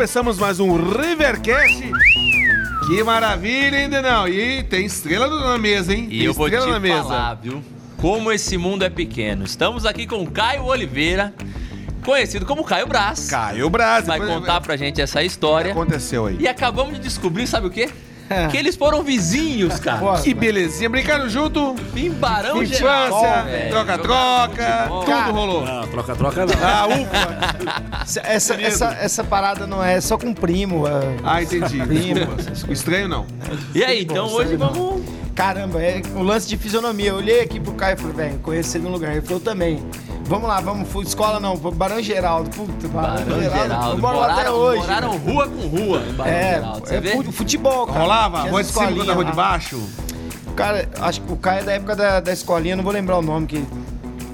começamos mais um Rivercast. Que maravilha, hein, Denão? E tem estrela na mesa, hein? E tem eu vou te na mesa. falar, viu? Como esse mundo é pequeno. Estamos aqui com Caio Oliveira, conhecido como Caio Brás. Caio Braz. Vai depois- contar pra gente essa O que história. aconteceu aí? E acabamos de descobrir, sabe o quê? Que eles foram vizinhos, cara. Que belezinha, brincando junto. Em Barão Geral, Infância, troca-troca, tudo rolou. Não, troca, troca não. Ah, ufa. Essa, essa, essa, parada não é só com primo. é- Ah, entendi. Primo. Estranho não. E aí, então Bom, hoje vamos. Caramba, é o lance de fisionomia. Eu olhei aqui pro Caio e falei, velho, conheço ele no lugar. Ele falou também. Vamos lá, vamos, escola não, Barão Geraldo. Puta, Barão Geraldo. Bora lá até Moraram, hoje. moraram rua com rua em Barão É, Geraldo. Você é vê? fu- futebol, cara. Rolava? Rua de cima contra a rua de baixo? Cara, acho que o Caio é da época da, da escolinha, não vou lembrar o nome, que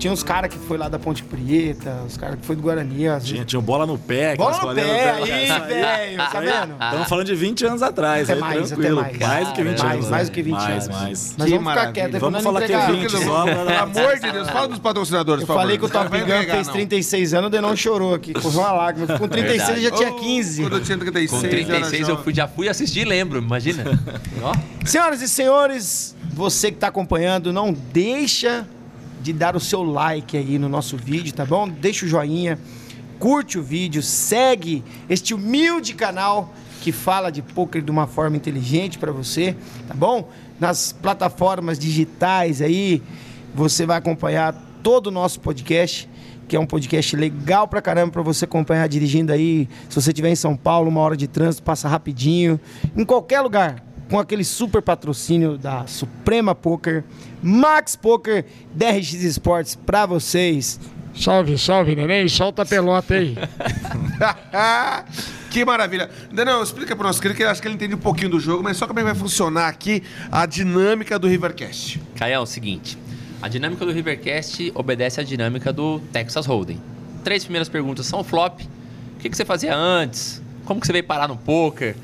tinha uns caras que foi lá da Ponte Preta, os caras que foi do Guarani. Às Tinha, tinha bola no pé. Bola no pé, no aí, velho, tá vendo? Estamos falando de 20 anos atrás. Até aí, mais, até tranquilo. mais. Mais do que 20 Caramba. anos. Mais né? do que 20 mais, anos. Mais, Mas Que vamos ficar maravilha. quieto, Vamos falar que é entregar. 20 só. pra- Pelo amor de Deus, fala dos patrocinadores, Eu por favor. falei que o Top Gun fez não. 36 anos, o Denon chorou aqui, correu uma lágrima. Com 36 ele já tinha Oh, 15. Quando eu tinha 36, Com era 36 eu já fui assistir e lembro, imagina. Senhoras e senhores, você que está acompanhando, não deixa de dar o seu like aí no nosso vídeo, tá bom? Deixa o joinha, curte o vídeo, segue este humilde canal que fala de poker de uma forma inteligente para você, tá bom? Nas plataformas digitais aí, você vai acompanhar todo o nosso podcast, que é um podcast legal pra caramba para você acompanhar dirigindo aí. Se você estiver em São Paulo, uma hora de trânsito, passa rapidinho. Em qualquer lugar, com aquele super patrocínio da Suprema Poker, Max Poker, DRX Esportes pra vocês. Salve, salve, neném. Solta a pelota aí. que maravilha. Não, explica pro nosso querido que eu acho que ele entende um pouquinho do jogo, mas só como é que vai funcionar aqui a dinâmica do Rivercast. Caião, é o seguinte. A dinâmica do Rivercast obedece à dinâmica do Texas Hold'em. Três primeiras perguntas são flop. O que, que você fazia antes? Como que você veio parar no poker?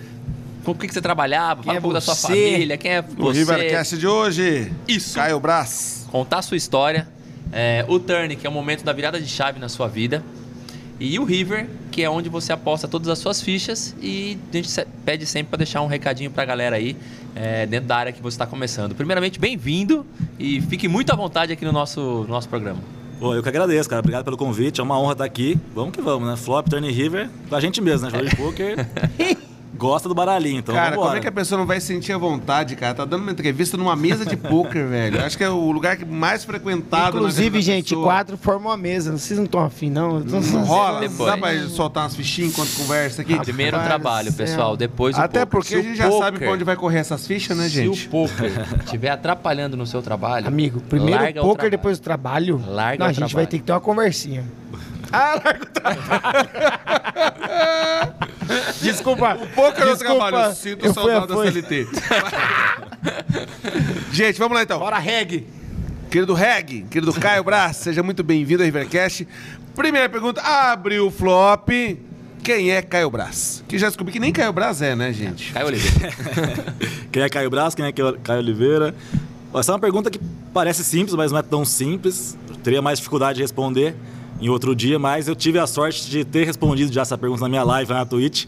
Com o que, que você trabalhava? Fala é um pouco da sua você? família. Quem é você? Rivercast de hoje, Isso. Caio Brás. Contar a sua história. É, o turn, que é o momento da virada de chave na sua vida. E o River, que é onde você aposta todas as suas fichas. E a gente pede sempre para deixar um recadinho para a galera aí, é, dentro da área que você está começando. Primeiramente, bem-vindo e fique muito à vontade aqui no nosso, no nosso programa. Pô, eu que agradeço, cara. Obrigado pelo convite. É uma honra estar aqui. Vamos que vamos, né? Flop, Turn River, com a gente mesmo, né? Jogo de poker. Gosta do baralhinho, então cara, vambora. como é que a pessoa não vai sentir a vontade, cara? Tá dando uma entrevista numa mesa de pôquer, velho. Acho que é o lugar que mais frequentado. Inclusive, gente, pessoa. quatro formam a mesa. Vocês não estão afim, não? Então, Não rola, Depois. dá pra soltar umas fichinhas enquanto conversa aqui? Primeiro o Rapaz trabalho, pessoal, depois o Até poker. porque Se a o gente já sabe poker- pra onde vai correr essas fichas, né, Se gente? o poker estiver atrapalhando no seu trabalho, Amigo, primeiro larga o poker, trabalho. depois o trabalho. Larga não, o a gente vai trabalho. ter que ter uma conversinha. Ah, larga o trabalho. desculpa. O poker eu desculpa. trabalho, sinto Eu saudade da eu CLT. gente, vamos lá então. Bora, reg. Querido Reg, querido Caio Brás, seja muito bem-vindo ao Rivercast. Primeira pergunta, abre o flop. Quem é Caio Brás? Que já descobri que nem Caio Brás é, né, gente? Caio Oliveira. Quem é Caio Braz, quem é Caio Oliveira? Essa é uma pergunta que parece simples, mas não é tão simples. Eu teria mais dificuldade de responder em outro dia, mas eu tive a sorte de ter respondido já essa pergunta na minha live na Twitch.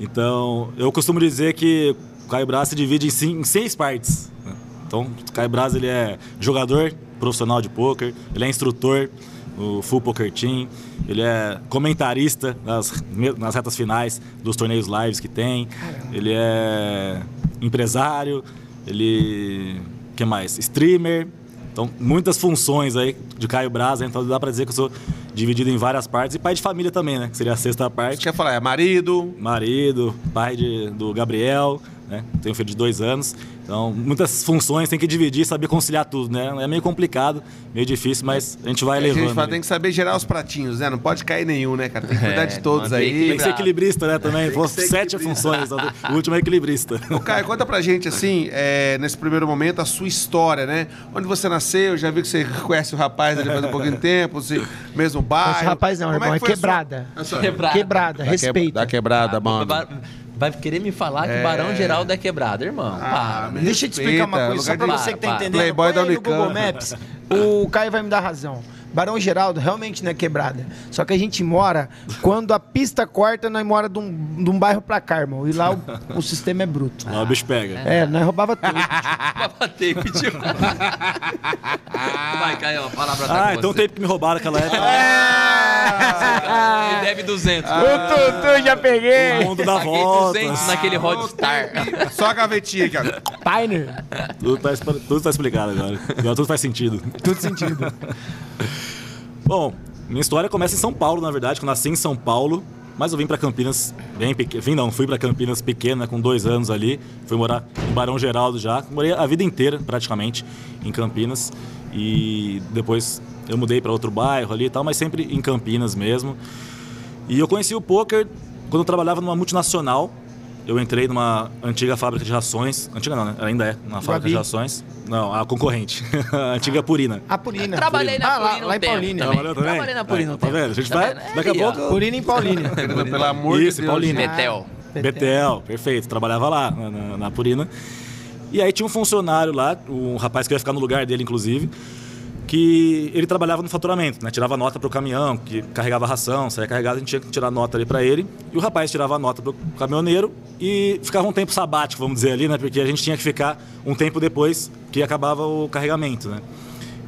Então, eu costumo dizer que o Caio Braz se divide em seis partes. né? Então, o Caio Braz ele é jogador profissional de poker, ele é instrutor no Full Poker Team, ele é comentarista nas, nas retas finais dos torneios lives que tem, ele é empresário, ele. que mais? Streamer. Então, muitas funções aí de Caio Braz, né? então dá pra dizer que eu sou dividido em várias partes. E pai de família também, né? Que seria a sexta Você parte. quer falar, é marido, Marido, pai de- do Gabriel, né? Tenho um filho de dois anos. Então, muitas funções, tem que dividir, saber conciliar tudo, né? É meio complicado, meio difícil, mas a gente vai a levando. gente fala, tem que saber gerar os pratinhos, né? Não pode cair nenhum, né, cara? Tem que cuidar É, de todos aí. Tem que ser equilibrista, né, também. ser sete funções, o último é equilibrista. Ô, Caio, conta pra gente, assim, é, nesse primeiro momento, a sua história, né? Onde você nasceu, já vi que você conhece o rapaz ali faz um pouquinho de tempo, você, mesmo bairro. Esse rapaz não, Como irmão, é, que a sua- quebrada. a sua- Quebrada. Quebrada, Da que- respeito. Da quebrada, Ah, mano. Vai, querer me falar que É. Barão Geraldo é quebrado, irmão. Ah, Para. me Deixa eu te explicar uma coisa, só pra você que tá entendendo. Playboy da no Google Unicamp. Maps, o Caio vai me dar razão. Barão Geraldo realmente não é quebrada. Só que a gente mora, quando a pista corta, nós mora de um, de um bairro pra cá, irmão. E lá o, o sistema é bruto. Lá o bicho pega. É, nós roubava tudo. Pra bater, pediu. Vai, Caio, a palavra tá Ah, então você. tem que me roubaram aquela época. Ele deve 200. o Tutu já peguei. O mundo dá Paguei volta. 200 naquele Rodstar. Só a gavetinha aqui, ó. Pioneer. Tudo tá, tudo tá explicado agora. Agora tudo faz sentido. Tudo sentido. Bom, minha história começa em São Paulo, na verdade, que eu nasci em São Paulo, mas eu vim pra Campinas bem pequeno. Vim não, fui pra Campinas pequena, com dois anos ali. Fui morar em Barão Geraldo já. Morei a vida inteira, praticamente, em Campinas. E depois eu mudei pra outro bairro ali e tal, mas sempre em Campinas mesmo. E eu conheci o poker quando eu trabalhava numa multinacional. Eu entrei numa antiga fábrica de rações. Antiga não, né? Ainda é, uma fábrica de rações. Não, a concorrente. a antiga Purina. A Purina. Trabalhei na Ah, lá, Purina lá em Paulínia. também. Também? Trabalhei na Purina um Tá vendo? A gente vai- daqui a pouco- Purina em Paulínia. Pelo amor Isso, de Deus. Paulina. Betel. Betel, perfeito. Trabalhava lá, na, na- na Purina. E aí tinha um funcionário lá, um rapaz que ia ficar no lugar dele, inclusive, que ele trabalhava no faturamento, né? Tirava nota pro caminhão, que carregava ração, saía carregado, a gente tinha que tirar nota ali para ele. E o rapaz tirava a nota pro caminhoneiro e ficava um tempo sabático, vamos dizer ali, né? Porque a gente tinha que ficar um tempo depois que acabava o carregamento, né?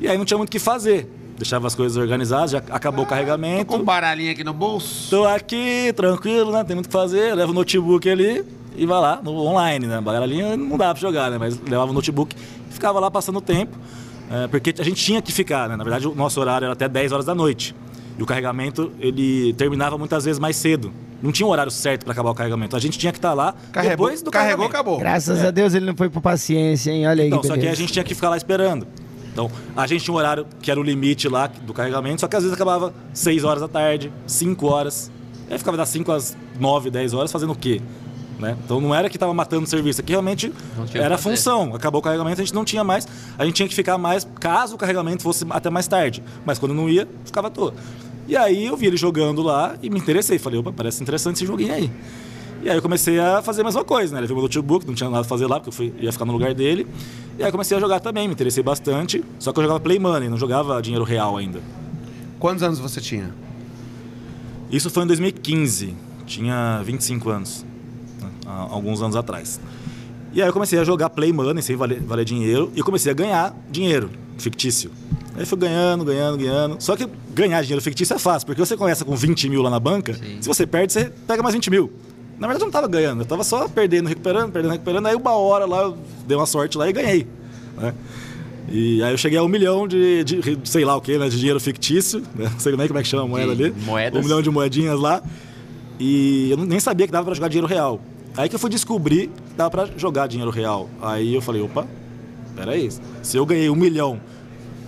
E aí não tinha muito o que fazer. Deixava as coisas organizadas, já acabou o carregamento. Com um baralhinho aqui no bolso. Tô aqui, tranquilo, né? Tem muito o que fazer. Levo o notebook ali e vai lá, no online, né? Bagalinha não dava pra jogar, né? Mas levava o notebook e ficava lá passando o tempo. É, porque a gente tinha que ficar, né? Na verdade, o nosso horário era até 10 horas da noite. E o carregamento, ele terminava muitas vezes mais cedo. Não tinha um horário certo para acabar o carregamento. A gente tinha que estar lá Carregou, depois do carregou carregamento. acabou. Graças a Deus ele não foi por paciência, hein? Olha aí. Então, que só que a gente tinha que ficar lá esperando. Então, a gente tinha um horário que era o limite lá do carregamento, só que às vezes acabava 6 horas da tarde, 5 horas. Aí ficava das 5 às 9, 10 horas fazendo o quê? Né? Então não era que estava matando o serviço, aqui realmente era fazer. função. Acabou o carregamento, a gente não tinha mais. A gente tinha que ficar mais caso o carregamento fosse até mais tarde. Mas quando não ia, ficava à toa. E aí eu vi ele jogando lá e me interessei. Falei, opa, parece interessante esse joguinho aí. E aí eu comecei a fazer a mesma coisa, né? Levei meu notebook, não tinha nada a fazer lá, porque eu fui, ia ficar no lugar dele. E aí eu comecei a jogar também, me interessei bastante. Só que eu jogava Play Money, não jogava dinheiro real ainda. Quantos anos você tinha? Isso foi em 2015, tinha 25 anos? Há alguns anos atrás. E aí eu comecei a jogar Play Money sem valer, valer dinheiro e comecei a ganhar dinheiro fictício. Aí fui ganhando, ganhando, ganhando. Só que ganhar dinheiro fictício é fácil, porque você começa com 20 mil lá na banca, Sim. se você perde, você pega mais 20 mil. Na verdade eu não tava ganhando, eu tava só perdendo, recuperando, perdendo, recuperando. Aí uma hora lá eu dei uma sorte lá e ganhei. Né? E aí eu cheguei a um milhão de, de- de sei lá o que, né? De dinheiro fictício. Né? Não sei nem como é que chama a moeda De ali. moedas. Um milhão de moedinhas lá. E eu nem sabia que dava pra jogar dinheiro real. Aí que eu fui descobrir que dava pra jogar dinheiro real. Aí eu falei, opa, peraí. Se eu ganhei um milhão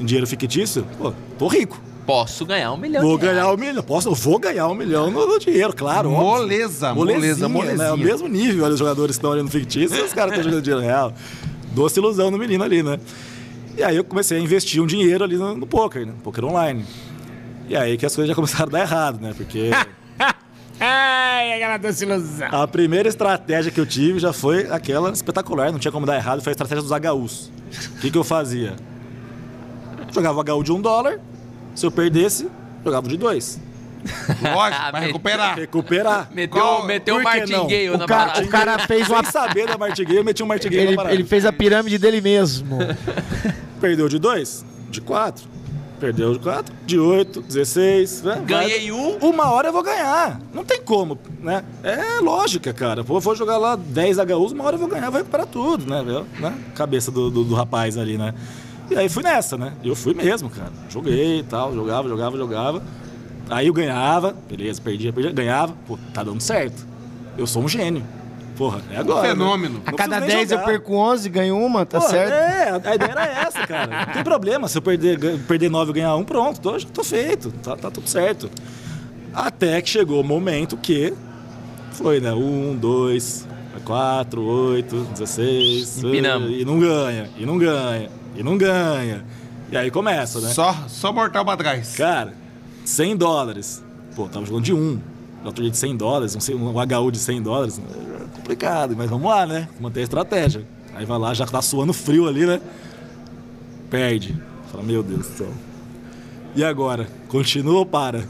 em dinheiro fictício, pô, tô rico. Posso ganhar um milhão Vou de reais. ganhar um milhão. Posso, eu vou ganhar um milhão no, no dinheiro, claro. Moleza, moleza, Molezinha, molezinha. Né? O mesmo nível, olha, os jogadores que estão ali no fictício, os caras estão jogando dinheiro real. Doce ilusão no menino ali, né? E aí eu comecei a investir um dinheiro ali no, no poker, né? Poker online. E aí que as coisas já começaram a dar errado, né? Porque Ai, aquela doce ilusão. a primeira estratégia que eu tive já foi aquela espetacular, não tinha como dar errado, foi a estratégia dos HUs. O que, que eu fazia? Jogava o HU de um dólar, se eu perdesse, jogava o de dois. Lógico, vai recuperar. Recuperar. Meteu, Qual- meteu o martingale O na cara, o cara fez uma. Sem saber da martingale, eu meti um martingale Ele, na ele fez a pirâmide dele mesmo. Perdeu de 2, de 4. Perdeu de 4, de 8, 16. Né? Ganhei um. Uma hora eu vou ganhar. Não tem como, né? É lógica, cara. Pô, vou jogar lá 10 HUs, uma hora eu vou ganhar, vou recuperar tudo, né? Viu? né? Cabeça do, do, do rapaz ali, né? E aí fui nessa, né? Eu fui mesmo, cara. Joguei e tal, jogava, jogava, jogava. Aí eu ganhava, beleza, perdia, perdia, ganhava. Pô, tá dando certo. Eu sou um gênio. Porra, é agora. né? Fenômeno. A Não cada preciso nem 10 eu perco 11, ganho uma, tá Pô, certo? É, a ideia era essa, cara. Não tem problema. Se eu perder, perder 9 e ganhar um, pronto, tô, tô feito. Tá, tá tudo certo. Até que chegou o momento que foi, né? 1, 2, 4, 8, 16. Empinamos. E não ganha, e não ganha, e não ganha. E aí começa, né? Só, só mortal pra trás. Cara, 100 dólares. Pô, tava jogando de 1. Outro dia de 100 dólares, um, um HU de 100 dólares. É complicado, mas vamos lá, né? Manter a estratégia. Aí vai lá, já tá suando frio ali, né? Perde. Fala, meu Deus do céu. E agora? Continua ou para?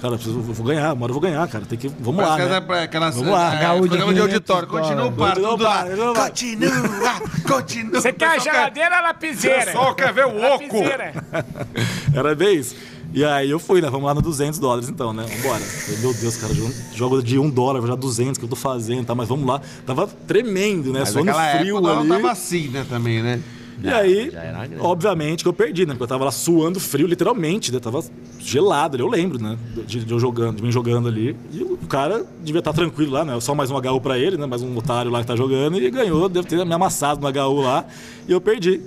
Cara, eu preciso- vou ganhar, uma hora eu vou ganhar, cara. Tem que, vamos lá, Aquelas- né? aquelas, Vamos lá. é, Gaúcho de programa de 500 auditório. Continua, para, Continua, tudo lá. para, continua. Continua, continua. Você quer a O geladeira ou a lapiseira? pessoal quer ver o oco. Era bem isso. E aí eu fui, né? Vamos lá no 200 dólares então, né? Vambora. Falei, Meu Deus, cara, jogo- de 1 dólar, já 200 que eu tô fazendo, tá? Mas vamos lá. Tava tremendo, né? Mas Suando frio época ali. tava assim, né, também, né? E aí, já obviamente que eu perdi, né? Porque eu tava lá suando frio, literalmente, né? Tava gelado ali, eu lembro, né? De, de eu jogando, de mim jogando ali. E o cara devia estar tranquilo lá, né? Só mais um HU pra ele, né? Mais um otário lá que tá jogando. E ganhou, deve ter me amassado no HU lá. E eu perdi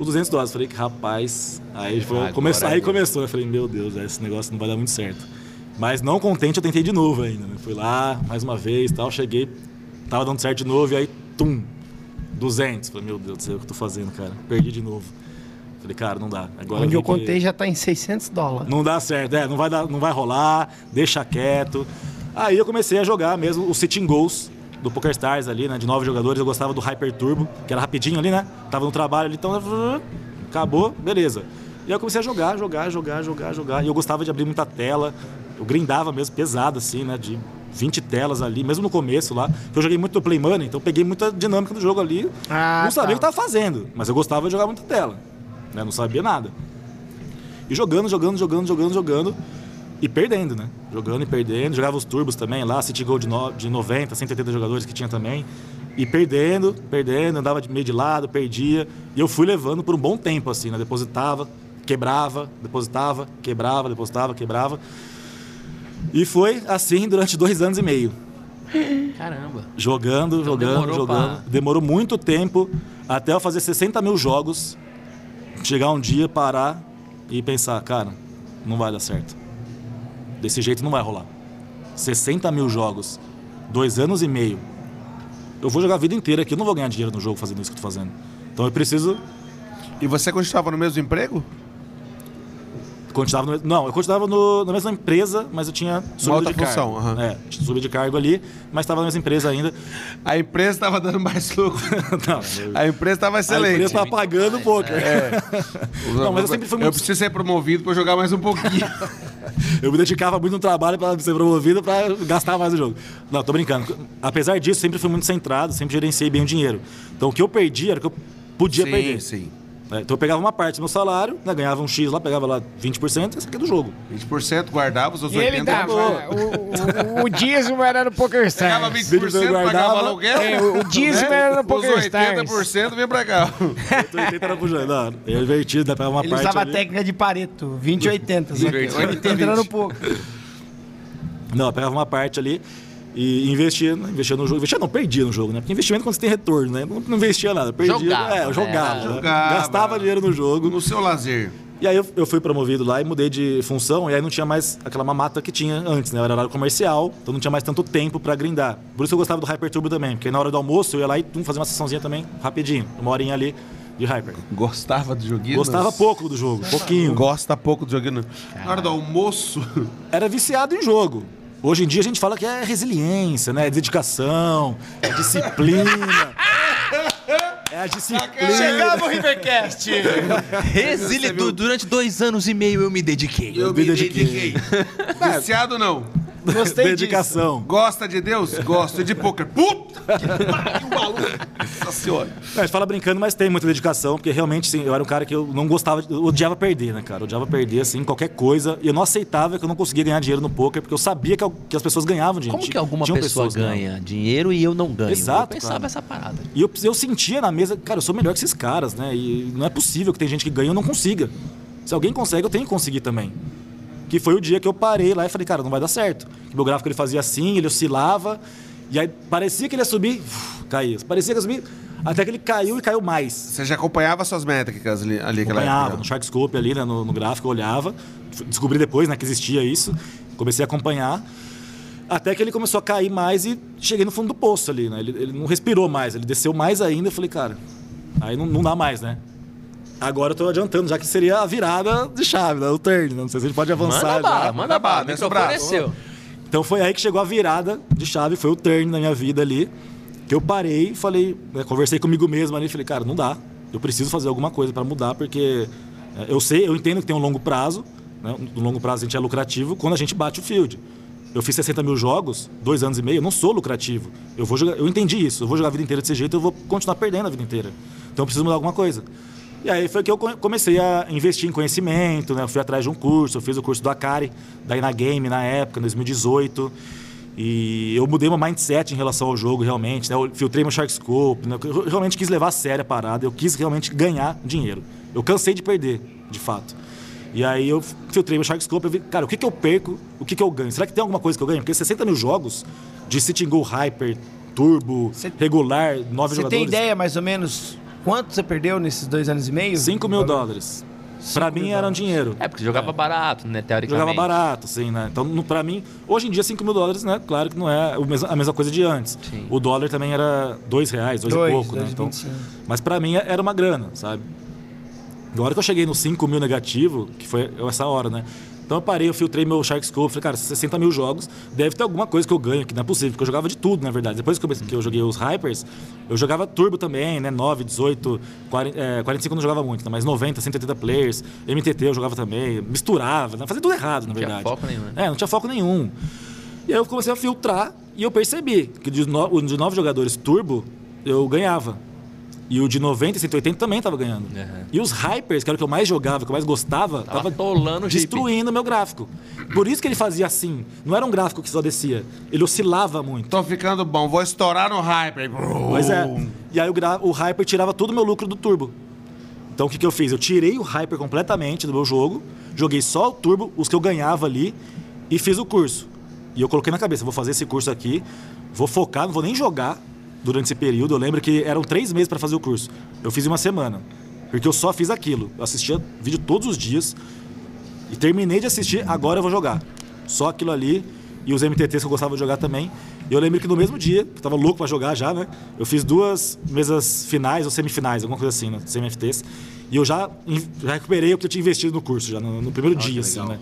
os 200 dólares. Falei que, rapaz... Aí, foi, começou, aí começou. Eu falei, meu Deus, esse negócio não vai dar muito certo. Mas não contente, eu tentei de novo ainda, né? Fui lá, mais uma vez tal. Cheguei, tava dando certo de novo. E aí, tum, 200. Falei, meu Deus do céu, o que eu tô fazendo, cara? Perdi de novo. Falei, cara, não dá. Agora Onde eu que contei já tá em 600 dólares. Não dá certo, é, não vai, dar, não vai rolar, deixa quieto. Aí eu comecei a jogar mesmo os Sitting Goals do PokerStars ali, né? De nove jogadores, eu gostava do Hyper Turbo, que era rapidinho ali, né? Tava no trabalho ali, então. Acabou, beleza. E aí eu comecei a jogar, jogar, jogar, jogar, jogar. E eu gostava de abrir muita tela. Eu grindava mesmo, pesado, assim, né? De 20 telas ali, mesmo no começo lá. Eu joguei muito Play Money, então peguei muita dinâmica do jogo ali. Ah, não sabia tá. o que tava fazendo, mas eu gostava de jogar muita tela. Né? Não sabia nada. E jogando, jogando, jogando, jogando, jogando. E perdendo, né? Jogando e perdendo. Jogava os turbos também lá, City Gold de, no, de 90, 180 jogadores que tinha também. E perdendo, perdendo, andava de meio de lado, perdia. E eu fui levando por um bom tempo, assim, né? Depositava, quebrava, depositava, quebrava, depositava, quebrava. E foi assim durante dois anos e meio. Caramba. Jogando, jogando, demorou jogando. pra- Demorou muito tempo até eu fazer 60 mil jogos. Chegar um dia, parar e pensar, cara, não vai dar certo. Desse jeito não vai rolar. 60 mil jogos, dois anos e meio. Eu vou jogar a vida inteira aqui, eu não vou ganhar dinheiro no jogo fazendo isso que eu tô fazendo. Então eu preciso E você continuava no mesmo emprego? Continuava no, não, eu continuava no- na mesma empresa, mas eu tinha subido de cargo. função, aham. É, tinha subido de cargo ali, mas estava na mesma empresa ainda. A empresa estava dando mais lucro. não, eu- A empresa estava a excelente. empresa estava pagando o poker. Não, mas eu sempre fui Eu muito- preciso ser promovido para jogar mais um pouquinho. Eu me dedicava muito no trabalho para ser promovido para gastar mais o jogo. Não, tô brincando. Apesar disso, sempre fui muito centrado, sempre gerenciei bem o dinheiro. Então o que eu perdi era o que eu podia sim, perder. sim. né? Então eu pegava uma parte do meu salário, né, ganhava um X lá, pegava lá 20%, esse aqui é do jogo. 20% guardava, os E outros ele 80% dava. O, o, o dízimo era no Poker Pegava Stars. 20%, pagava guardava. aluguel. É, o- o dízimo né? era no Os Poker 80% vem pra cá. 80 era pro. Não, eu invertido, né, pegava uma Ele parte usava a ali. técnica de Pareto, 20 e 80. Só que Invertido. 80 era no pouco. Não, eu pegava uma parte ali e investia, né, investia no jogo. Investia não, perdia no jogo, né? Porque investimento quando você tem retorno, né? Não, não investia nada, perdia. Jogava, é, eu jogava, né? né? Jogava. Gastava dinheiro no jogo. No seu lazer. E aí eu, eu fui promovido lá e mudei de função, e aí não tinha mais aquela mamata que tinha antes, né? Era horário comercial, então não tinha mais tanto tempo pra grindar. Por isso eu gostava do Hyper Turbo também, porque na hora do almoço eu ia lá e tum, fazia uma sessãozinha também, rapidinho, uma horinha ali de Hyper. Gostava do joguinho? Gostava pouco do jogo, pouquinho. Gosta pouco do joguinho. Na hora do almoço. Era viciado em jogo. Hoje em dia a gente fala que é resiliência, né? É dedicação, é disciplina. É a disciplina. Chegava o Rivercast. Resili... du- Durante dois anos e meio eu me dediquei. Eu me me dediquei. dediquei. Viciado não. Gostei disso. Dedicação. Gosta de Deus? Gosto de pôquer. Puta que pariu, maluco. Nossa senhora. É, a gente fala brincando, mas tem muita dedicação, porque realmente, sim, eu era um cara que eu não gostava, de- eu odiava perder, né, cara? Eu odiava perder, assim, qualquer coisa. E eu não aceitava que eu não conseguia ganhar dinheiro no poker, porque eu sabia que, que as pessoas ganhavam dinheiro. Como que alguma Tinham pessoa pessoas ganhando. ganha dinheiro e eu não ganho? Exato, eu pensava cara. essa parada. E eu, eu sentia na mesa, cara, eu sou melhor que esses caras, né? E não é possível que tem gente que ganha e eu não consiga. Se alguém consegue, eu tenho que conseguir também. Que foi o dia que eu parei lá e falei, cara, não vai dar certo. Que meu gráfico ele fazia assim, ele oscilava, e aí parecia que ele ia subir, caía. Parecia que ia subir, até que ele caiu e caiu mais. Você já acompanhava suas métricas ali, ali Acompanhava época? no Sharkscope ali, né, no, no gráfico, eu olhava. Descobri depois, né, que existia isso. Comecei a acompanhar. Até que ele começou a cair mais e cheguei no fundo do poço ali, né? Ele, ele não respirou mais, ele desceu mais ainda. Eu falei, cara, aí não, não dá mais, né? Agora eu tô adiantando, já que seria a virada de chave, né? O turn, né? Não sei se a gente pode avançar Manda bala, já. manda bala. O desce o microfone é. Então foi aí que chegou a virada de chave, foi o turn na minha vida ali. Que eu parei e falei, né, conversei comigo mesmo ali, falei, cara, não dá. Eu preciso fazer alguma coisa para mudar, porque é, eu sei, eu entendo que tem um longo prazo, né? no longo prazo a gente é lucrativo quando a gente bate o field. Eu fiz 60 mil jogos, dois anos e meio, eu não sou lucrativo. Eu vou jogar, eu entendi isso, eu vou jogar a vida inteira desse jeito, eu vou continuar perdendo a vida inteira. Então eu preciso mudar alguma coisa. E aí foi que eu co- comecei a investir em conhecimento, né? Eu fui atrás de um curso, eu fiz o curso do Akari, da Inagame na época, em 2018. E eu mudei meu mindset em relação ao jogo, realmente. Né? Eu filtrei meu Shark Scope. Né? Eu realmente quis levar a sério a parada. Eu quis realmente ganhar dinheiro. Eu cansei de perder, de fato. E aí eu filtrei meu Shark Scope. Eu vi, cara, o que, que eu perco? O que, que eu ganho? Será que tem alguma coisa que eu ganho? Porque 60 mil jogos de Sitting Go Hyper, Turbo, Cê- regular, nove Você jogadores. tem ideia mais ou menos quanto você perdeu nesses dois anos e meio? 5 mil dólares. Pra mim era um dinheiro. É, porque jogava barato, né? Teoricamente. Jogava barato, assim, né? Então, no- pra mim, hoje em dia, 5 mil dólares, né? Claro que não é a mesma coisa de antes. Sim. O dólar também era 2 reais, 2 e Dois, pouco, né? dois e Então, mas pra mim era uma grana, sabe? Na hora que eu cheguei no 5 mil negativo, que foi essa hora, né? Então eu parei, eu filtrei meu Shark Scope, falei, cara, 60 mil jogos, deve ter alguma coisa que eu ganho, que não é possível, porque eu jogava de tudo, na verdade. Depois que eu, que eu joguei os Hypers, eu jogava Turbo também, né? 9, 18, 40, é, 45 eu não jogava muito, né? mas 90, 180 players, MTT eu jogava também, misturava, né? fazia tudo errado, na tinha verdade. foco nenhum, né? É, não tinha foco nenhum. E aí eu comecei a filtrar e eu percebi que de, no, de nove jogadores turbo, eu ganhava. E o de 90 e 180 também tava ganhando. Uhum. E os hypers, que era o que eu mais jogava, que eu mais gostava, Tava tava, destruindo o meu gráfico. Por isso que ele fazia assim. Não era um gráfico que só descia. Ele oscilava muito. Tô ficando bom, vou estourar no Hyper. Pois é. E aí o, gra- o Hyper tirava todo o meu lucro do Turbo. Então o que, que eu fiz? Eu tirei o Hyper completamente do meu jogo, joguei só o Turbo, os que eu ganhava ali, e fiz o curso. E eu coloquei na cabeça, vou fazer esse curso aqui, vou focar, não vou nem jogar durante esse período. Eu lembro que eram três meses para fazer o curso. Eu fiz em uma semana. Porque eu só fiz aquilo. Eu assistia vídeo todos os dias. E terminei de assistir, agora eu vou jogar. Só aquilo ali. E os MTTs que eu gostava de jogar também. E eu lembro que no mesmo dia, que eu tava louco pra jogar já, né? Eu fiz duas mesas finais ou semifinais, alguma coisa assim, né? Semi-FTs. E eu já, já recuperei o que eu tinha investido no curso, já no, no primeiro dia, assim, né?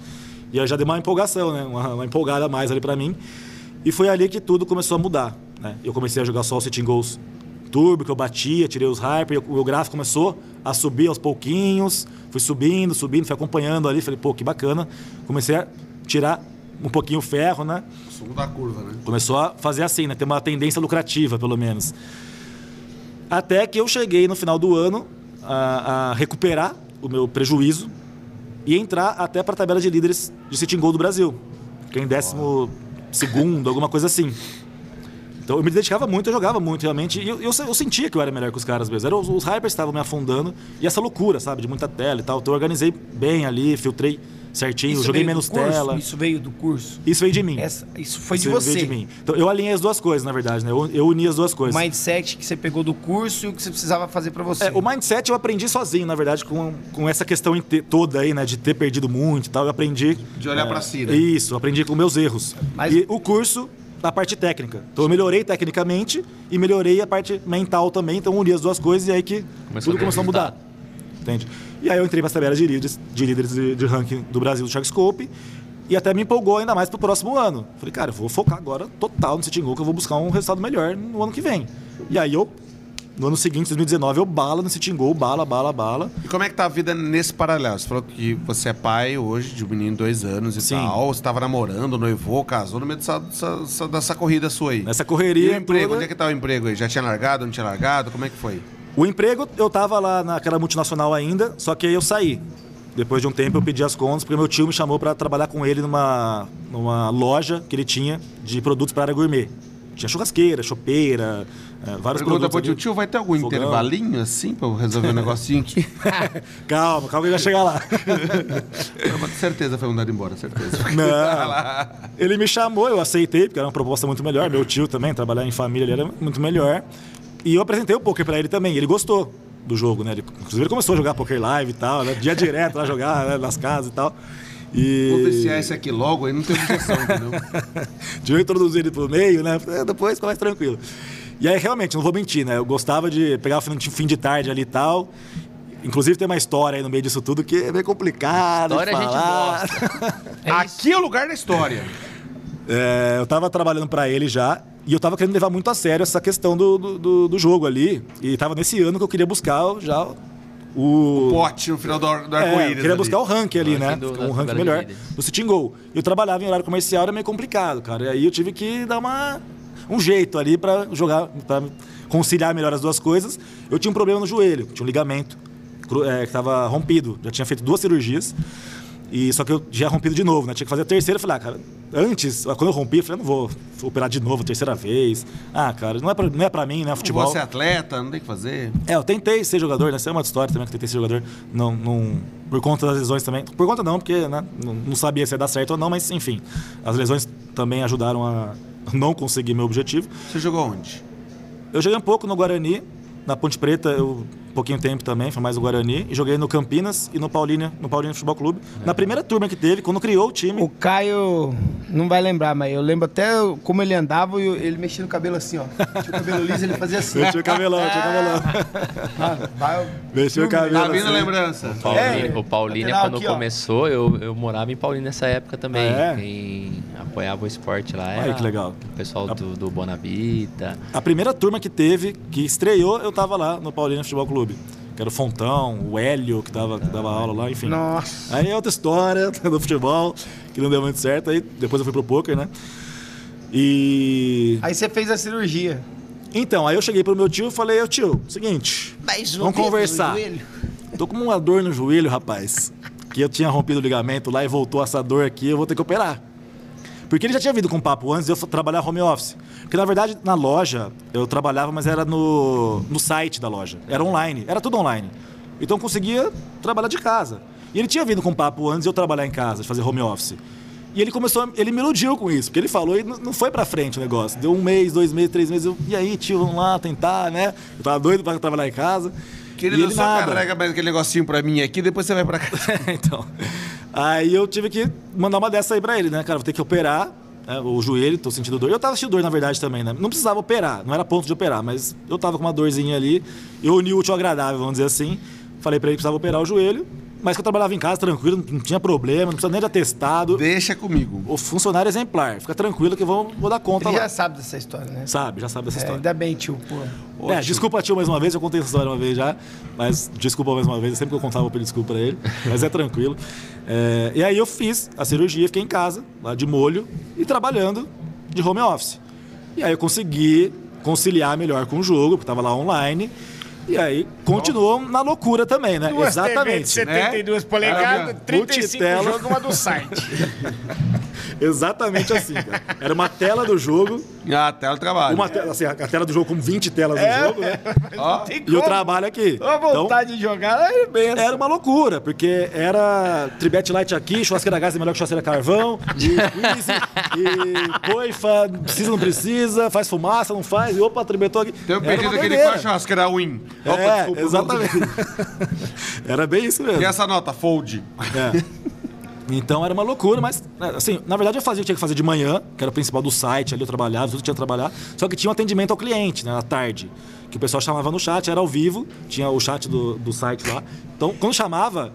E aí já deu uma empolgação, né? Uma, uma empolgada a mais ali pra mim. E foi ali que tudo começou a mudar, né? Eu comecei a jogar só os Sitting Goals Turbo, que eu batia, tirei os Hyper, e o meu gráfico começou a subir aos pouquinhos, fui subindo, subindo, fui acompanhando ali, falei, pô, que bacana. Comecei a tirar um pouquinho o ferro, né? Sumo da curva, né? Começou a fazer assim, né? Ter uma tendência lucrativa, pelo menos. Até que eu cheguei no final do ano a, a recuperar o meu prejuízo e entrar até para a tabela de líderes de Sitting Goal do Brasil. Fiquei em décimo segundo, alguma coisa assim. Então eu me dedicava muito, eu jogava muito realmente. E eu, eu, eu sentia que eu era melhor que os caras mesmo. Era, os, os hypers estavam me afundando. E essa loucura, sabe? De muita tela e tal. Então eu organizei bem ali, filtrei certinho, Isso joguei menos curso? tela. Isso veio do curso? Isso veio de mim. Essa, isso foi de Isso você. veio de mim. Então eu alinhei as duas coisas, na verdade, né? Eu, eu uni as duas O coisas. mindset que você pegou do curso e o que você precisava fazer pra você. É, o mindset eu aprendi sozinho, na verdade, com, com essa questão toda aí, né? De ter perdido muito e tal. Eu aprendi. De olhar é, pra si, né? Isso, aprendi com meus erros. Mas- E o curso da parte técnica. Então eu melhorei tecnicamente e melhorei a parte mental também. Então uni as duas coisas e aí que Começou a tudo ter começou a mudar. Entende? E aí eu entrei para as tabelas de líderes, de, líderes de, de ranking do Brasil do Sharkscope e até me empolgou ainda mais pro próximo ano. Falei, cara, eu vou focar agora total no Sitting Goal, que eu vou buscar um resultado melhor no ano que vem. E aí eu, no ano seguinte, 2019, eu bala no Goal, bala, bala, bala. E como é que tá a vida nesse paralelo? Você falou que você é pai hoje de um menino de dois anos e Sim. tal. Você tava namorando, noivou, casou no meio dessa, dessa, dessa- corrida sua aí. Nessa E correria. o emprego? toda- Onde é que tá o emprego aí? Já tinha largado, não tinha largado? Como é que foi? O emprego, eu tava lá naquela multinacional ainda, só que aí eu saí. Depois de um tempo eu pedi as contas, porque meu tio me chamou para trabalhar com ele numa, numa loja que ele tinha de produtos para área gourmet. Tinha churrasqueira, chopeira, eh, vários Pergunta produtos. pro tio, ali. vai ter algum Fogão. intervalinho assim pra eu resolver um negocinho aqui? Calma, calma que ele vai chegar lá. Com certeza foi mandado embora, certeza. Não. Ele me chamou, eu aceitei, porque era uma proposta muito melhor. Meu tio também, trabalhar em família ele era muito melhor. E eu apresentei o poker pra ele também. Ele gostou do jogo, né? Ele, inclusive ele começou a jogar poker live e tal, né? Dia direto lá jogar né? nas casas e tal. E... Vou viciar esse aqui logo, aí não tem objeção, entendeu? de eu introduzir ele pro meio, né? É, Depois fica mais tranquilo. E aí, realmente, não vou mentir, né? Eu gostava de pegar o fim de- fim de tarde ali e tal. Inclusive tem uma história aí no meio disso tudo que é meio complicado. História de a gente falar. gosta. aqui é o lugar da história. É, eu tava trabalhando pra ele já e eu tava querendo levar muito a sério essa questão do, do, do- jogo ali. E tava nesse ano que eu queria buscar já o. Pote no final do, do É, eu arco-íris. queria ali. buscar o ranking ali, Ranking né? do- um ranking melhor do City Goal. Eu trabalhava em horário comercial, era meio complicado, cara. E aí eu tive que dar uma, um jeito ali pra jogar, pra conciliar melhor as duas coisas. Eu tinha um problema no joelho, tinha um ligamento é, que tava rompido. Já tinha feito duas cirurgias. E só que eu já rompido de novo, né? Tinha que fazer a terceira. Eu falei, ah, cara, antes, quando eu rompi, eu falei, eu não vou operar de novo, terceira vez. Ah, cara, não é pra, não é pra mim, né? Futebol. Você é atleta, não tem o que fazer. É, eu tentei ser jogador, né? Essa é uma história também que eu tentei ser jogador. Não, não, por conta das lesões também. Por conta não, porque né, não, não sabia se ia dar certo ou não, mas enfim. As lesões também ajudaram a não conseguir meu objetivo. Você jogou onde? Eu joguei um pouco no Guarani, na Ponte Preta, eu um pouquinho tempo também, foi mais no Guarani. E joguei no Campinas e no Paulínia, no Paulínia Futebol Clube. Na primeira turma que teve, quando criou o time. O Caio não vai lembrar, mas eu lembro até como ele andava e ele mexia no cabelo assim, ó. Tinha o cabelo liso, ele fazia assim. Eu tinha o cabelão, tinha o cabelão. Mano, vai, Mexeu o cabelo. Tá vindo a assim. lembrança. Paulínia, É, o Paulínia, quando aqui, começou, eu, eu morava em Paulínia nessa época também. Ah, é? Em, apoiava o esporte lá. Olha Era que legal. O pessoal do, do Bonavita. A primeira turma que teve, que estreou, eu tava lá no Paulínia Futebol Clube. Que era o Fontão, o Hélio, que, tava, que dava aula lá, enfim. Nossa. Aí é outra história do futebol, que não deu muito certo. Aí depois eu fui pro poker, né? E. Aí você fez a cirurgia. Então, aí eu cheguei pro meu tio e falei, ô tio, seguinte, Mas vamos conversar. Tô com uma dor no joelho, rapaz. Que eu tinha rompido o ligamento lá e voltou essa dor aqui, eu vou ter que operar. Porque ele já tinha vindo com papo antes de eu trabalhar home office. Porque na verdade, na loja, eu trabalhava, mas era no, no site da loja. Era online, era tudo online. Então eu conseguia trabalhar de casa. E ele tinha vindo com papo antes de eu trabalhar em casa, de fazer home office. E ele começou, ele me iludiu com isso, porque ele falou e não foi pra frente o negócio. Deu um mês, dois meses, três meses. Eu, e aí, tio, vamos lá tentar, né? Eu tava doido pra trabalhar em casa. E Querido, ele nada. carrega mais aquele negocinho pra mim aqui, depois você vai pra casa. então. Aí eu tive que mandar uma dessa aí pra ele, né? Cara, vou ter que operar né, o joelho, tô sentindo dor. Eu tava sentindo dor, na verdade, também, né? Não precisava operar, não era ponto de operar, mas eu tava com uma dorzinha ali. Eu uni o útil ao agradável, vamos dizer assim. Falei pra ele que precisava operar o joelho, mas que eu trabalhava em casa tranquilo, não tinha problema, não precisa nem de atestado. Deixa comigo. O funcionário exemplar, fica tranquilo que eu vou, vou dar conta Ele lá. já sabe dessa história, né? Sabe, já sabe dessa É, história. ainda bem, tio, pô. Ô, É, tio. desculpa tio mais uma vez, eu contei essa história uma vez já, mas desculpa mais uma vez, sempre que eu contava eu pedia desculpa pra ele, mas é tranquilo. É, e aí eu fiz a cirurgia, fiquei em casa, lá de molho, e trabalhando de home office. E aí eu consegui conciliar melhor com o jogo, porque tava lá online, e aí continuou na loucura também, né? Duas TV de Exatamente. 72 Né? polegadas, Era 35 multitela. uma do site. Exatamente assim, cara. Era uma tela do jogo, Ah, tela do trabalho. uma tela, assim, a tela do jogo com 20 telas É, do jogo, né? Ó, E o trabalho aqui. A vontade de jogar é bem assim. Era uma loucura, porque era tribete light aqui, churrasqueira a gás é melhor que churrasqueira a carvão, e squeeze, e coifa, precisa, não precisa, faz fumaça, não faz, e opa, tribetou aqui. tem um pedido aquele com a churrasqueira win. Opa, É, desculpa, exatamente. era bem isso mesmo. E essa nota, fold. É. Então era uma loucura, mas assim, na verdade eu fazia o que tinha que fazer de manhã, que era o principal do site, ali eu trabalhava, tudo tinha que trabalhar, só que tinha um atendimento ao cliente, né, tarde, que o pessoal chamava no chat, era ao vivo, tinha o chat do, do site lá. Então, quando chamava,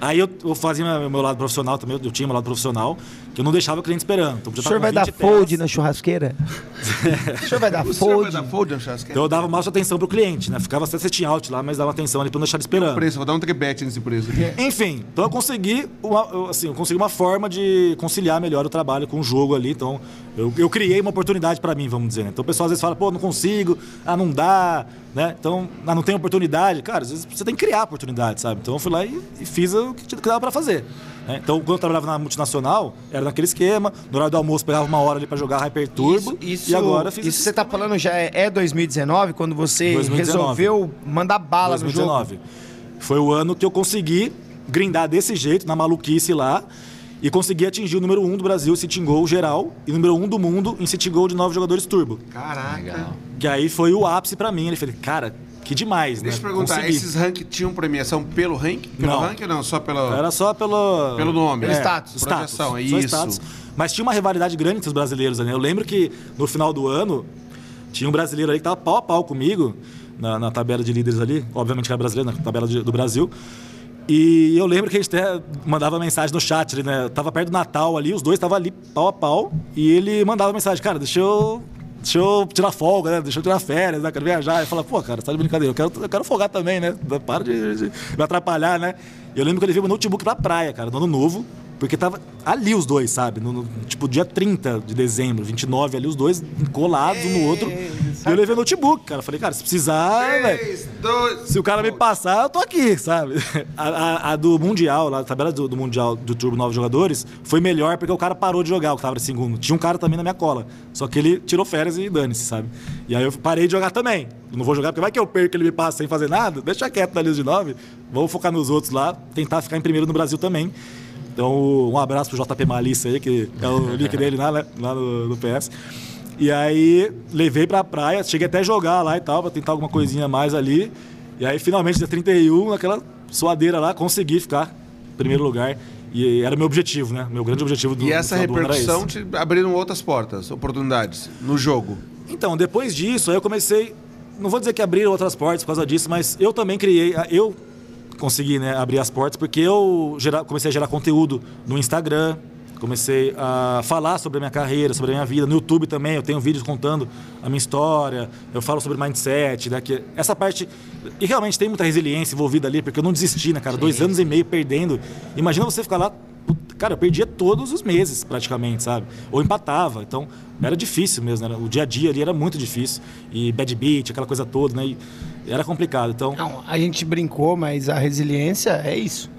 aí eu, eu fazia meu lado profissional também, eu tinha meu lado profissional, que eu não deixava o cliente esperando. Então, O senhor vai dar fold na churrasqueira? o senhor vai dar O senhor vai fold? dar fold na churrasqueira? Então eu dava mais atenção pro cliente, né? Ficava até setting out lá, mas dava atenção ali pra não deixar ele esperando. Preço, vou dar um tribete nesse preço aqui. Enfim, então eu consegui uma, assim, eu consegui uma forma de conciliar melhor o trabalho com o jogo ali. Então eu, eu criei uma oportunidade pra mim, vamos dizer. né? Então o pessoal às vezes fala, pô, não consigo, ah, não dá, né? Então, ah, não tem oportunidade. Cara, às vezes você tem que criar oportunidade, sabe? Então eu fui lá e, e fiz o que dava pra fazer. Né? Então quando eu trabalhava na multinacional, era naquele esquema. No horário do almoço pegava uma hora ali pra jogar Hyper Turbo. Isso, e agora fiz isso você tá falando já é, é 2019, quando você 2019. resolveu mandar bala no jogo? 2019. Foi o ano que eu consegui grindar desse jeito, na maluquice lá, e consegui atingir o número 1 um do Brasil em City Goal geral e número 1 um do mundo em City Goal de nove jogadores turbo. Caraca. Que aí foi o ápice pra mim. Ele falei, cara, que demais, Deixa eu né? perguntar, Consegui. esses rank tinham premiação pelo rank? Pelo Não. rank ou não? Só pelo... Era só pelo... Pelo nome. É, Pelo status. Projeção, é só isso. status. Mas tinha uma rivalidade grande entre os brasileiros ali. Eu lembro que no final do ano, tinha um brasileiro ali que tava pau a pau comigo na, na tabela de líderes ali. Obviamente que era brasileiro, na tabela de- do Brasil. E eu lembro que a gente até mandava mensagem no chat ali, né? Tava perto do Natal ali, os dois estavam ali pau a pau. E ele mandava mensagem, cara, deixa eu deixa eu tirar folga, né? Deixa eu tirar férias, né? Quero viajar. E fala, pô, cara, você tá de brincadeira, eu quero, eu quero folgar também, né? Para de, de me atrapalhar, né? Eu lembro que eu levei meu notebook pra praia, cara, no ano novo. Porque tava ali os dois, sabe? No, no- tipo, dia 30 de dezembro, 29, ali os dois colados um no outro. E eu levei o notebook, cara. Falei, cara, se precisar. Três, dois. Se o cara me passar, eu tô aqui, sabe? A, a- a do Mundial, lá, a tabela do, do Mundial do Turbo Novos Jogadores, foi melhor porque o cara parou de jogar, o que tava em segundo. Tinha um cara também na minha cola. Só que ele tirou férias e dane-se, sabe? E aí eu parei de jogar também. Eu não vou jogar porque vai que eu perco ele me passa sem fazer nada. Deixa quieto na lista de nove. Vamos focar nos outros lá, tentar ficar em primeiro no Brasil também. Então, um abraço pro JP Malícia aí, que é o nick dele lá, né? lá no, no PS. E aí, levei pra praia, cheguei até a jogar lá e tal, pra tentar alguma coisinha a mais ali. E aí, finalmente, dia 31, naquela suadeira lá, consegui ficar em primeiro lugar. E era meu objetivo, né? Meu grande objetivo do E essa repercussão te abriram outras portas, oportunidades no jogo. Então, depois disso, aí eu comecei. Não vou dizer que abriram outras portas por causa disso, mas eu também criei. Eu consegui né, abrir as portas porque eu gera- comecei a gerar conteúdo no Instagram. Comecei a falar sobre a minha carreira, sobre a minha vida. No YouTube também, eu tenho vídeos contando a minha história. Eu falo sobre mindset, né? Que essa parte. E realmente tem muita resiliência envolvida ali, porque eu não desisti, né, cara? Dois anos e meio perdendo. Imagina você ficar lá. Cara, eu perdia todos os meses, praticamente, sabe? Ou empatava. Então, era difícil mesmo. Era, o dia a dia ali era muito difícil. E bad beat, aquela coisa toda, né? E era complicado. Então, Não, a gente brincou, mas a resiliência é isso.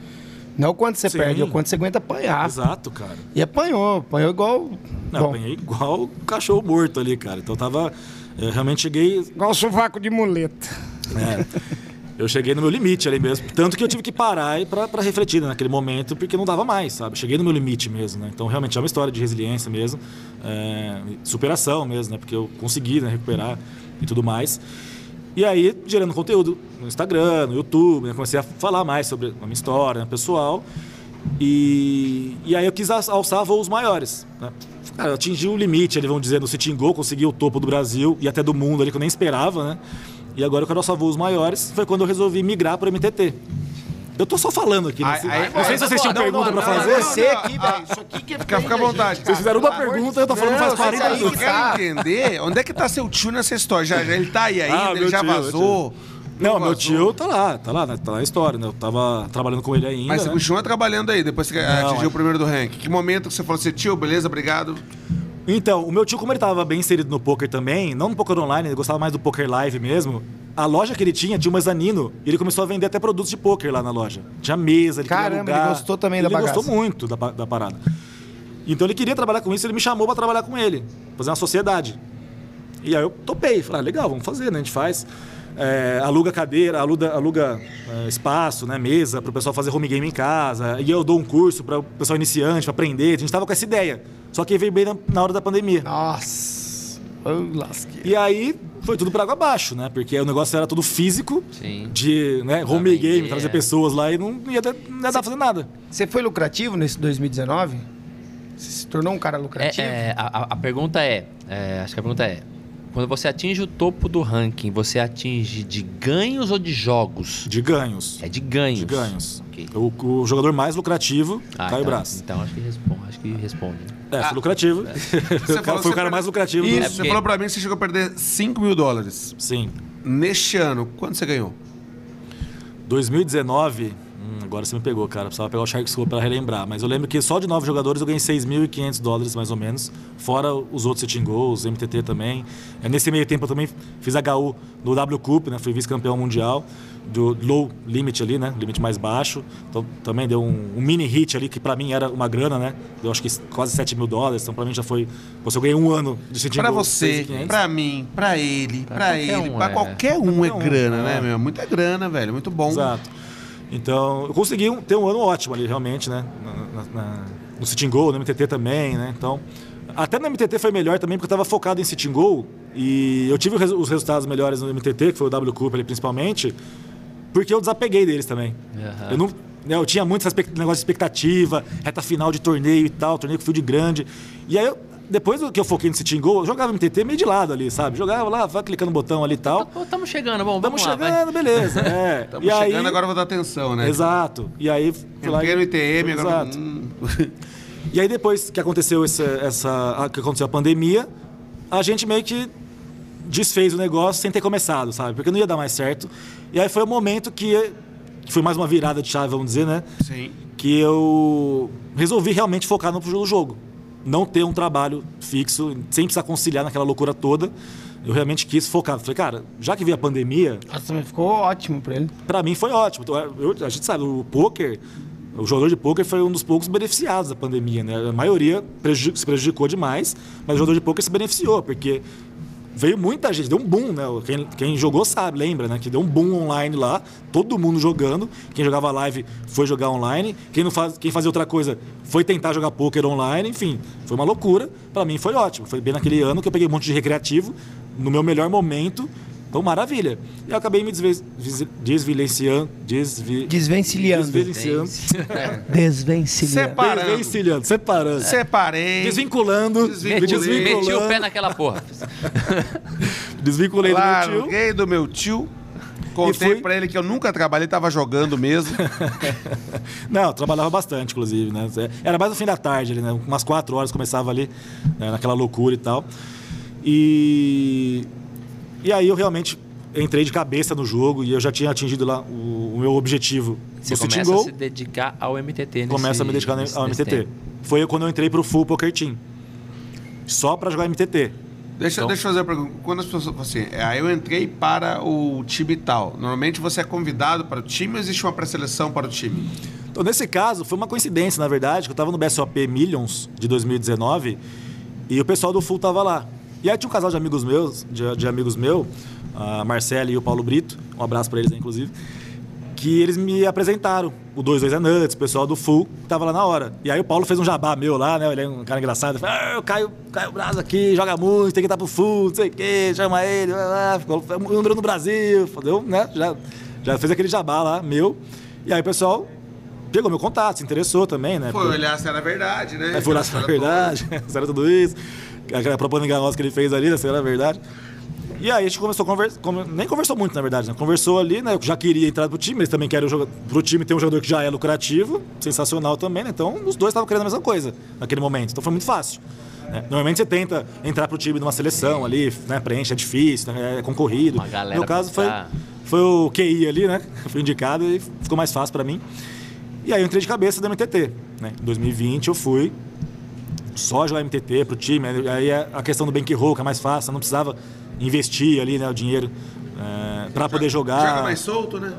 Não o quanto você Sim. perde, é o quanto você aguenta apanhar. exato, cara. E apanhou, apanhou igual. Não, Bom, apanhei igual o cachorro morto ali, cara. Então tava. Eu realmente cheguei. Igual sovaco de muleta. é, eu cheguei no meu limite ali mesmo. Tanto que eu tive que parar e pra, pra refletir né, naquele momento, porque não dava mais, sabe? Cheguei no meu limite mesmo, né? Então realmente é uma história de resiliência mesmo, é, superação mesmo, né? Porque eu consegui né, recuperar e tudo mais. E aí, gerando conteúdo no Instagram, no YouTube, né? comecei a falar mais sobre a minha história né, pessoal. E, e aí eu quis al- alçar voos maiores. Né? Cara, atingi o limite, vamos dizer, no City Go, consegui o topo do Brasil e até do mundo ali, que eu nem esperava, né? E agora eu quero alçar voos maiores. Foi quando eu resolvi migrar para o MTT. Eu tô só falando aqui, né? Aí- aí- não sei se vocês tinham Não, pergunta não, pra não, fazer. Você aqui, velho. Isso aqui que é Fica, fica à vontade. Vocês fizeram uma pergunta, eu tô falando faz Não, 40 eu minutos. quero entender onde é que tá seu tio nessa história. Já, já- ele tá aí ainda, Ah, ele já tio, vazou. Não, meu tio tá lá, tá lá, tá na história, né? Eu tava trabalhando com ele ainda. Mas você né? continua trabalhando aí, depois que atingiu é- o primeiro do ranking. Que momento que você falou assim, tio, beleza, obrigado. Então, o meu tio, como ele tava bem inserido no poker também, não no poker online, ele gostava mais do poker live mesmo. A loja que ele tinha tinha uma mezanino e ele começou a vender até produtos de poker lá na loja. Tinha mesa, ele Caramba, ele gostou também da Ele bagaça. gostou muito da, da parada. Então ele queria trabalhar com isso, ele me chamou pra trabalhar com ele, fazer uma sociedade. E aí eu topei, falei, ah, legal, vamos fazer, né? A gente faz. é, aluga cadeira, aluga, aluga é, espaço, né, mesa, para o pessoal fazer home game em casa. E eu dou um curso para o pessoal iniciante, para aprender. A gente tava com essa ideia. Só que veio bem na, na hora da pandemia. Nossa. Eu lasquei. E aí foi tudo para água abaixo, né? Porque o negócio era tudo físico, Sim. de né, home vender, game, trazer é. pessoas lá e não ia, dar- não ia dar pra fazer nada. Você foi lucrativo nesse 2019? Você se tornou um cara É, lucrativo? é, a, a- a pergunta é, é, acho que a pergunta é, quando você atinge o topo do ranking, você atinge de ganhos ou de jogos? De ganhos. É de ganhos. De ganhos. Ok. O, o jogador mais lucrativo, Ah, Caio então, Braz. Então acho que responde. Acho que responde. É, foi lucrativo. Você O cara- falou- foi você o cara mais lucrativo Isso, do... É você porque- falou pra mim que você chegou a perder 5 mil dólares. Sim. Neste ano, quanto você ganhou? 2019, hum, agora você me pegou, cara. Precisava pegar o Shark Scope pra relembrar. Mas eu lembro que só de nove jogadores eu ganhei 6.500 dólares, mais ou menos. Fora os outros Setting Goals, MTT também. É, nesse meio tempo eu também fiz HU no W Cup, né? Fui vice-campeão mundial. Do low limit ali, né? Limite mais baixo. Então também deu um, um mini hit ali, que pra mim era uma grana, né? Deu acho que quase 7 mil dólares. Então pra mim já foi. Você eu ganhei um ano de Setting Pra Goal, você, 6.500. pra mim, pra ele, pra, qualquer ele, um, pra é. qualquer um é qualquer um, grana, é. né, meu? Muita grana, velho. Muito bom. Exato. Então, eu consegui um- ter um ano ótimo ali, realmente, né? Na- na- no Sitting Goal, no MTT também, né? Então, até no MTT foi melhor também, porque eu estava focado em Sitting Goal e eu tive os resultados melhores no MTT, que foi o W Cup ali principalmente, porque eu desapeguei deles também. Aham. Eu não... né, Eu tinha muito esse negócio de expectativa, reta final de torneio e tal, torneio com field grande. E aí, eu- depois que eu foquei no Sitting Goal, eu jogava MTT meio de lado ali, sabe? Jogava lá, vai clicando no botão ali e tal. Estamos chegando, bom, Estamos vamos lá, vai. chegando, beleza. É. Estamos E aí- chegando, agora vou dar atenção, né? Exato. E aí fui lá no e- ITM, agora... Exato. Hum. E aí depois que aconteceu essa, essa a- que aconteceu a pandemia, a gente meio que desfez o negócio sem ter começado, sabe? Porque não ia dar mais certo. E aí foi o momento que, que foi mais uma virada de chave, vamos dizer, né? Sim. Que eu resolvi realmente focar no jogo. Não ter um trabalho fixo, sem precisar conciliar naquela loucura toda. Eu realmente quis focar. Falei, cara, já que veio a pandemia, Nossa, mas ficou ótimo pra ele. Pra mim foi ótimo. Então, eu- a gente sabe, o poker, o jogador de poker foi um dos poucos beneficiados da pandemia, né? A maioria se prejudicou demais, mas o jogador de poker se beneficiou, porque veio muita gente, deu um boom, né? Quem, quem jogou sabe, lembra, né? Que deu um boom online lá, todo mundo jogando. Quem jogava live foi jogar online. Quem, não faz, quem fazia outra coisa foi tentar jogar poker online. Enfim, foi uma loucura. Pra mim foi ótimo. Foi bem naquele ano que eu peguei um monte de recreativo, no meu melhor momento. Então, maravilha. E eu acabei me desve- desvilenciando. Desvi, Desvencilhando. desvencilhando. Desvencilhando. Separando. Desvencilhando, separando. Separei. Desvinculando. Desvinculei. desvinculando. Meti o pé naquela porra. Desvinculei do meu tio. Larguei do meu tio. Contei fui- pra ele que eu nunca trabalhei, tava jogando mesmo. Não, eu trabalhava bastante, inclusive, né? Era mais no fim da tarde, ali, né? Umas quatro horas começava ali, né? naquela loucura e tal. E. E aí eu realmente entrei de cabeça no jogo e eu já tinha atingido lá o, o meu objetivo Você no começa a Goal. se dedicar ao MTT nesse, Começa a me dedicar nesse- ao nesse MTT. tempo. Foi quando eu entrei pro Full Poker Team. Só pra jogar MTT. Deixa, Então- deixa eu fazer uma pergunta. Quando as pessoas falam assim, é, aí eu entrei para o time tal. Normalmente você é convidado para o time ou existe uma pré-seleção para o time? Então, nesse caso, foi uma coincidência, na verdade, que eu tava no BSOP Millions de 2019 e o pessoal do Full tava lá. E aí tinha um casal de amigos meus, de, de amigos meus, a Marcela e o Paulo Brito, um abraço pra eles, aí, inclusive, que eles me apresentaram. O 22 é Nuts, o pessoal do Full, tava lá na hora. E aí o Paulo fez um jabá meu lá, né? Ele é um cara engraçado. Falei, ah, eu caio, caio o braço aqui, joga muito, tem que estar pro Full, não sei o quê, chama ele, vai ficou um no Brasil, deu, né? Já, já fez aquele jabá lá, meu. E aí o pessoal pegou meu contato, se interessou também, né? Foi Porque- olhar se era verdade, né? Aí foi lá se era verdade, se era tudo isso. Aquela propaganda enganosa que ele fez ali, né, se era verdade. E aí a gente começou a conversar, nem conversou muito na verdade, né? Conversou ali, né? Eu já queria entrar pro time, eles também querem jogar pro time ter um jogador que já é lucrativo, sensacional também, né? Então os dois estavam querendo a mesma coisa naquele momento. Então foi muito fácil. né? Normalmente você tenta entrar pro time de uma seleção ali, né? Preenche, é difícil, né? é concorrido. Uma galera no meu caso foi, pra- foi o QI ali, né? Foi indicado e ficou mais fácil pra mim. E aí eu entrei de cabeça do MTT. Né? Em 2020 eu fui só jogar MTT pro time. Aí é a questão do bankroll, que é mais fácil, eu não precisava investir ali né, o dinheiro é, para poder jogar. Joga mais solto, né?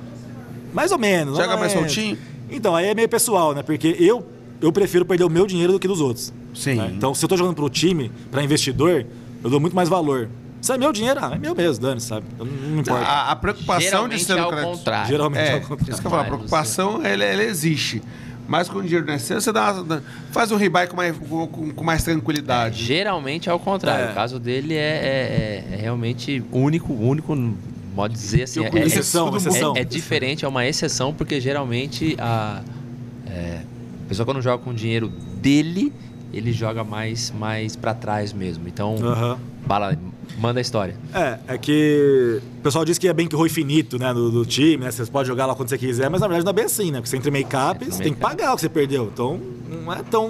Mais ou menos. Joga mais menos. soltinho? Então, aí é meio pessoal, né? Porque eu, eu prefiro perder o meu dinheiro do que dos outros. Sim. né? Então, se eu tô jogando pro time, para investidor, eu dou muito mais valor. Se é meu dinheiro, ah, é meu mesmo, dane, sabe? Eu Não, importa. A, a preocupação de Geralmente ser é ao lucrativo. contrário. Geralmente É, é o contrário. isso que eu falo, a preocupação, ela, ela existe. Mas com o dinheiro não é seu, você dá, dá- faz um ribai com mais, com, com- mais tranquilidade. Geralmente é ao contrário. É. O caso dele é, é- é- é realmente único, único, pode dizer assim. Eu É, é- exceção, exceção. é- é diferente, é uma exceção, porque geralmente a, é, a pessoa quando joga com o dinheiro dele, ele joga mais, mais para trás mesmo. Então, Aham. fala, manda a história. É, é que o pessoal diz que é bankroll infinito, né, do, do time, né? Você pode jogar lá quando você quiser, mas na verdade não é bem assim, né? Porque você entra em make-up, Entra você tem que pagar o que você perdeu. Então, não é tão,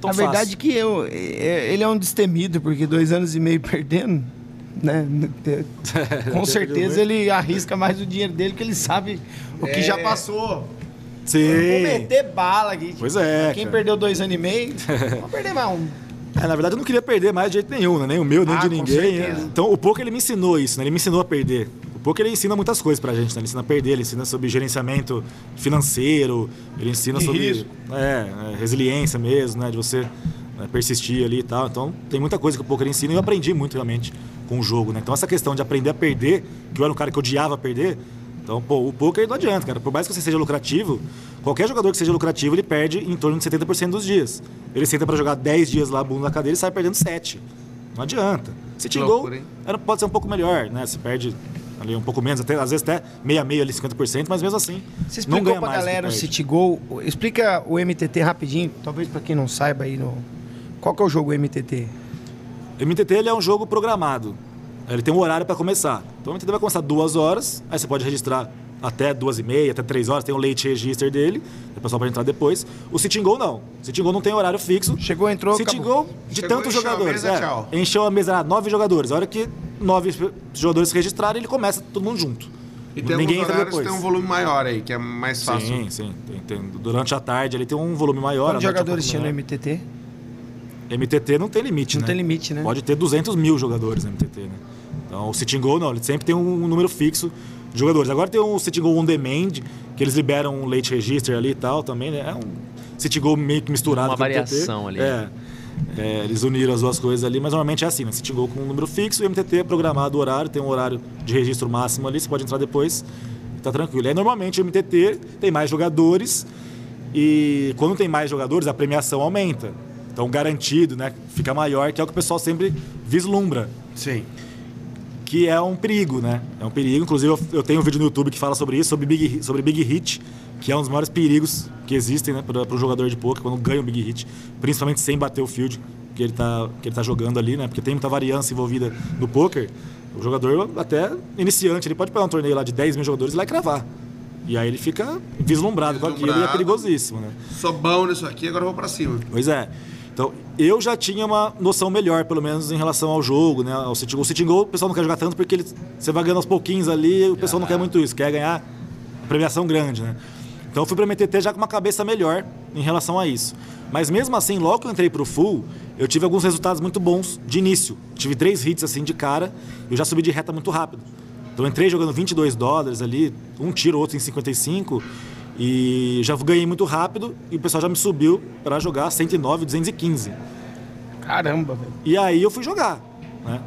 tão A fácil. verdade é que eu, é- ele é um destemido, porque dois anos e meio perdendo, né? Com certeza ele arrisca mais o dinheiro dele, que ele sabe o que É. já passou. Sim. Vou meter bala aqui. Pois é, Quem cara. perdeu dois anos e meio, vou perder mais um. É, na verdade, eu não queria perder mais de jeito nenhum, né? Nem o meu, nem Ah, de ninguém. Então, o poker ele me ensinou isso, né? Ele me ensinou a perder. O poker ele ensina muitas coisas pra gente, né? Ele ensina a perder, ele ensina sobre gerenciamento financeiro, ele ensina E sobre é, é, resiliência mesmo, né? De você né, persistir ali e tal. Então, tem muita coisa que o poker ensina e eu aprendi muito realmente com o jogo, né? Então, essa questão de aprender a perder, que eu era um cara que odiava perder, então, pô, o poker não adianta, cara. Por mais que você seja lucrativo, qualquer jogador que seja lucrativo, ele perde em torno de 70% dos dias. Ele senta pra jogar 10 dias lá, bunda na cadeira, e sai perdendo 7. Não adianta. Se loucura, hein? era, pode ser um pouco melhor, né? Você perde ali um pouco menos, até, às vezes até meia meia ali, 50%, mas mesmo assim, Você não explicou ganha pra mais. galera o. City Go. Explica o MTT rapidinho, talvez pra quem não saiba aí no. Qual que é o jogo MTT? O MTT ele é um jogo programado. Ele tem um horário para começar. Então o MTT vai começar duas horas, aí você pode registrar até duas e meia, até três horas, tem o late register dele, o pessoal pode entrar depois. O Sitting Go não. O Sitting Go não tem horário fixo. Chegou, entrou, Sitting acabou. Go de Chegou, tantos encheu a jogadores. mesa, é. tchau. Encheu a mesa, ah, nove jogadores. A hora que nove jogadores se registrarem, ele começa todo mundo junto. E tem Ninguém entra depois. tem um volume maior aí, que é mais fácil. Sim, sim. Tem- tem- durante a tarde ele tem um volume maior. Quantos é um jogadores tinha no. MTT? MTT não tem limite, Não né? tem limite, né? Pode ter 200 mil jogadores no MTT, né? Então o Sitting Go não, ele sempre tem um número fixo de jogadores. Agora tem um Sitting Go On Demand, que eles liberam um late register ali e tal também, né? É um Sitting Go meio que misturado Uma com o MTT. variação ali. É. É, eles uniram as duas coisas ali, mas normalmente é assim, né? Sitting Go com um número fixo e o MTT é programado o horário, tem um horário de registro máximo ali, você pode entrar depois e tá tranquilo. E aí, normalmente o MTT tem mais jogadores e quando tem mais jogadores a premiação aumenta. Então garantido, né? Fica maior, que é o que o pessoal sempre vislumbra Sim. Que é um perigo, né? É um perigo. Inclusive, eu, eu tenho um vídeo no YouTube que fala sobre isso, sobre Big, Hit- sobre Big Hit, que é um dos maiores perigos que existem né, para um jogador de poker quando ganha um Big Hit, principalmente sem bater o field que ele tá, que ele tá jogando ali, né? Porque tem muita variância envolvida no poker. O jogador, até iniciante, ele pode pegar um torneio lá de 10 mil jogadores e lá e cravar. E aí ele fica vislumbrado, com aquilo e é Vislumbrado. perigosíssimo, né? Sou bom nisso aqui, agora eu vou pra cima. Pois é. Então, eu já tinha uma noção melhor, pelo menos, em relação ao jogo, né? Ao City Goal. O City Goal, o pessoal não quer jogar tanto porque ele, você vai ganhando aos pouquinhos ali, o pessoal não quer muito isso, quer ganhar premiação grande, né? Então eu fui pra MTT já com uma cabeça melhor em relação a isso. Mas mesmo assim, logo que eu entrei pro full, eu tive alguns resultados muito bons de início. Tive três hits assim de cara, eu já subi de reta muito rápido. Então eu entrei jogando 22 dólares ali, um tiro, outro em 55, e já ganhei muito rápido e o pessoal já me subiu para jogar 109, 215. Caramba, velho. E aí eu fui jogar, né?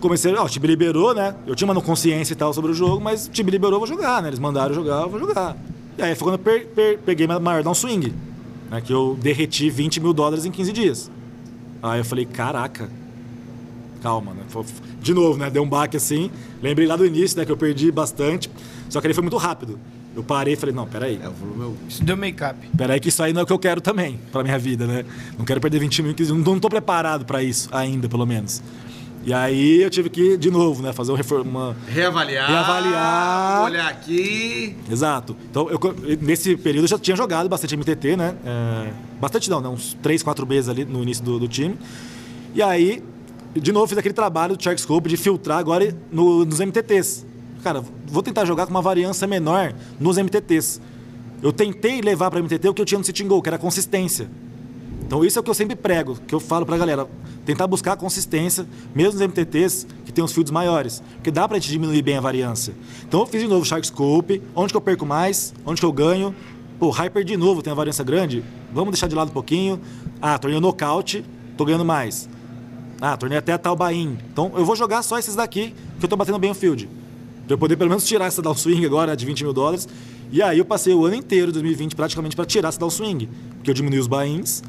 Comecei, ó, o time liberou, né? Eu tinha uma consciência e tal sobre o jogo, mas o time liberou, eu vou jogar, né? Eles mandaram eu jogar, eu vou jogar. E aí foi quando eu per- per- peguei maior down swing, né? Que eu derreti 20 mil dólares em 15 dias. Aí eu falei, caraca, calma, né? De novo, né? Deu um baque assim. Lembrei lá do início, né? Que eu perdi bastante. Só que ele foi muito rápido. Eu parei e falei, não, peraí. É, o volume Isso deu make-up. Peraí que isso aí não é o que eu quero também pra minha vida, né? Não quero perder 20 mil, em 15 dias, não tô preparado pra isso ainda, pelo menos. E aí eu tive que, de novo, né, fazer um reforma. uma- Reavaliar. Reavaliar. Olhar aqui. Exato. Então, eu, nesse período eu já tinha jogado bastante MTT, né? É, bastante não, né? Uns 3, 4 meses ali no início do, do time. E aí, de novo, fiz aquele trabalho do Shark Scope de filtrar agora no- nos MTTs. Cara, vou tentar jogar com uma variância menor nos MTTs. Eu tentei levar para MTT o que eu tinha no Sitting Goal, que era consistência. Então isso é o que eu sempre prego, que eu falo pra galera, tentar buscar a consistência, mesmo nos MTTs que tem os fields maiores, porque dá pra gente diminuir bem a variância. Então eu fiz de novo Shark Scope, onde que eu perco mais, onde que eu ganho. Pô, Hyper de novo tem a variância grande, vamos deixar de lado um pouquinho. Ah, torneio nocaute, tô ganhando mais. Ah, torneio até tal buy-in. Então eu vou jogar só esses daqui, que eu tô batendo bem o field. Pra eu poder pelo menos tirar essa downswing agora de 20 mil dólares. E aí eu passei o ano inteiro, 2020, praticamente para tirar essa downswing. Porque eu diminui os buy-ins.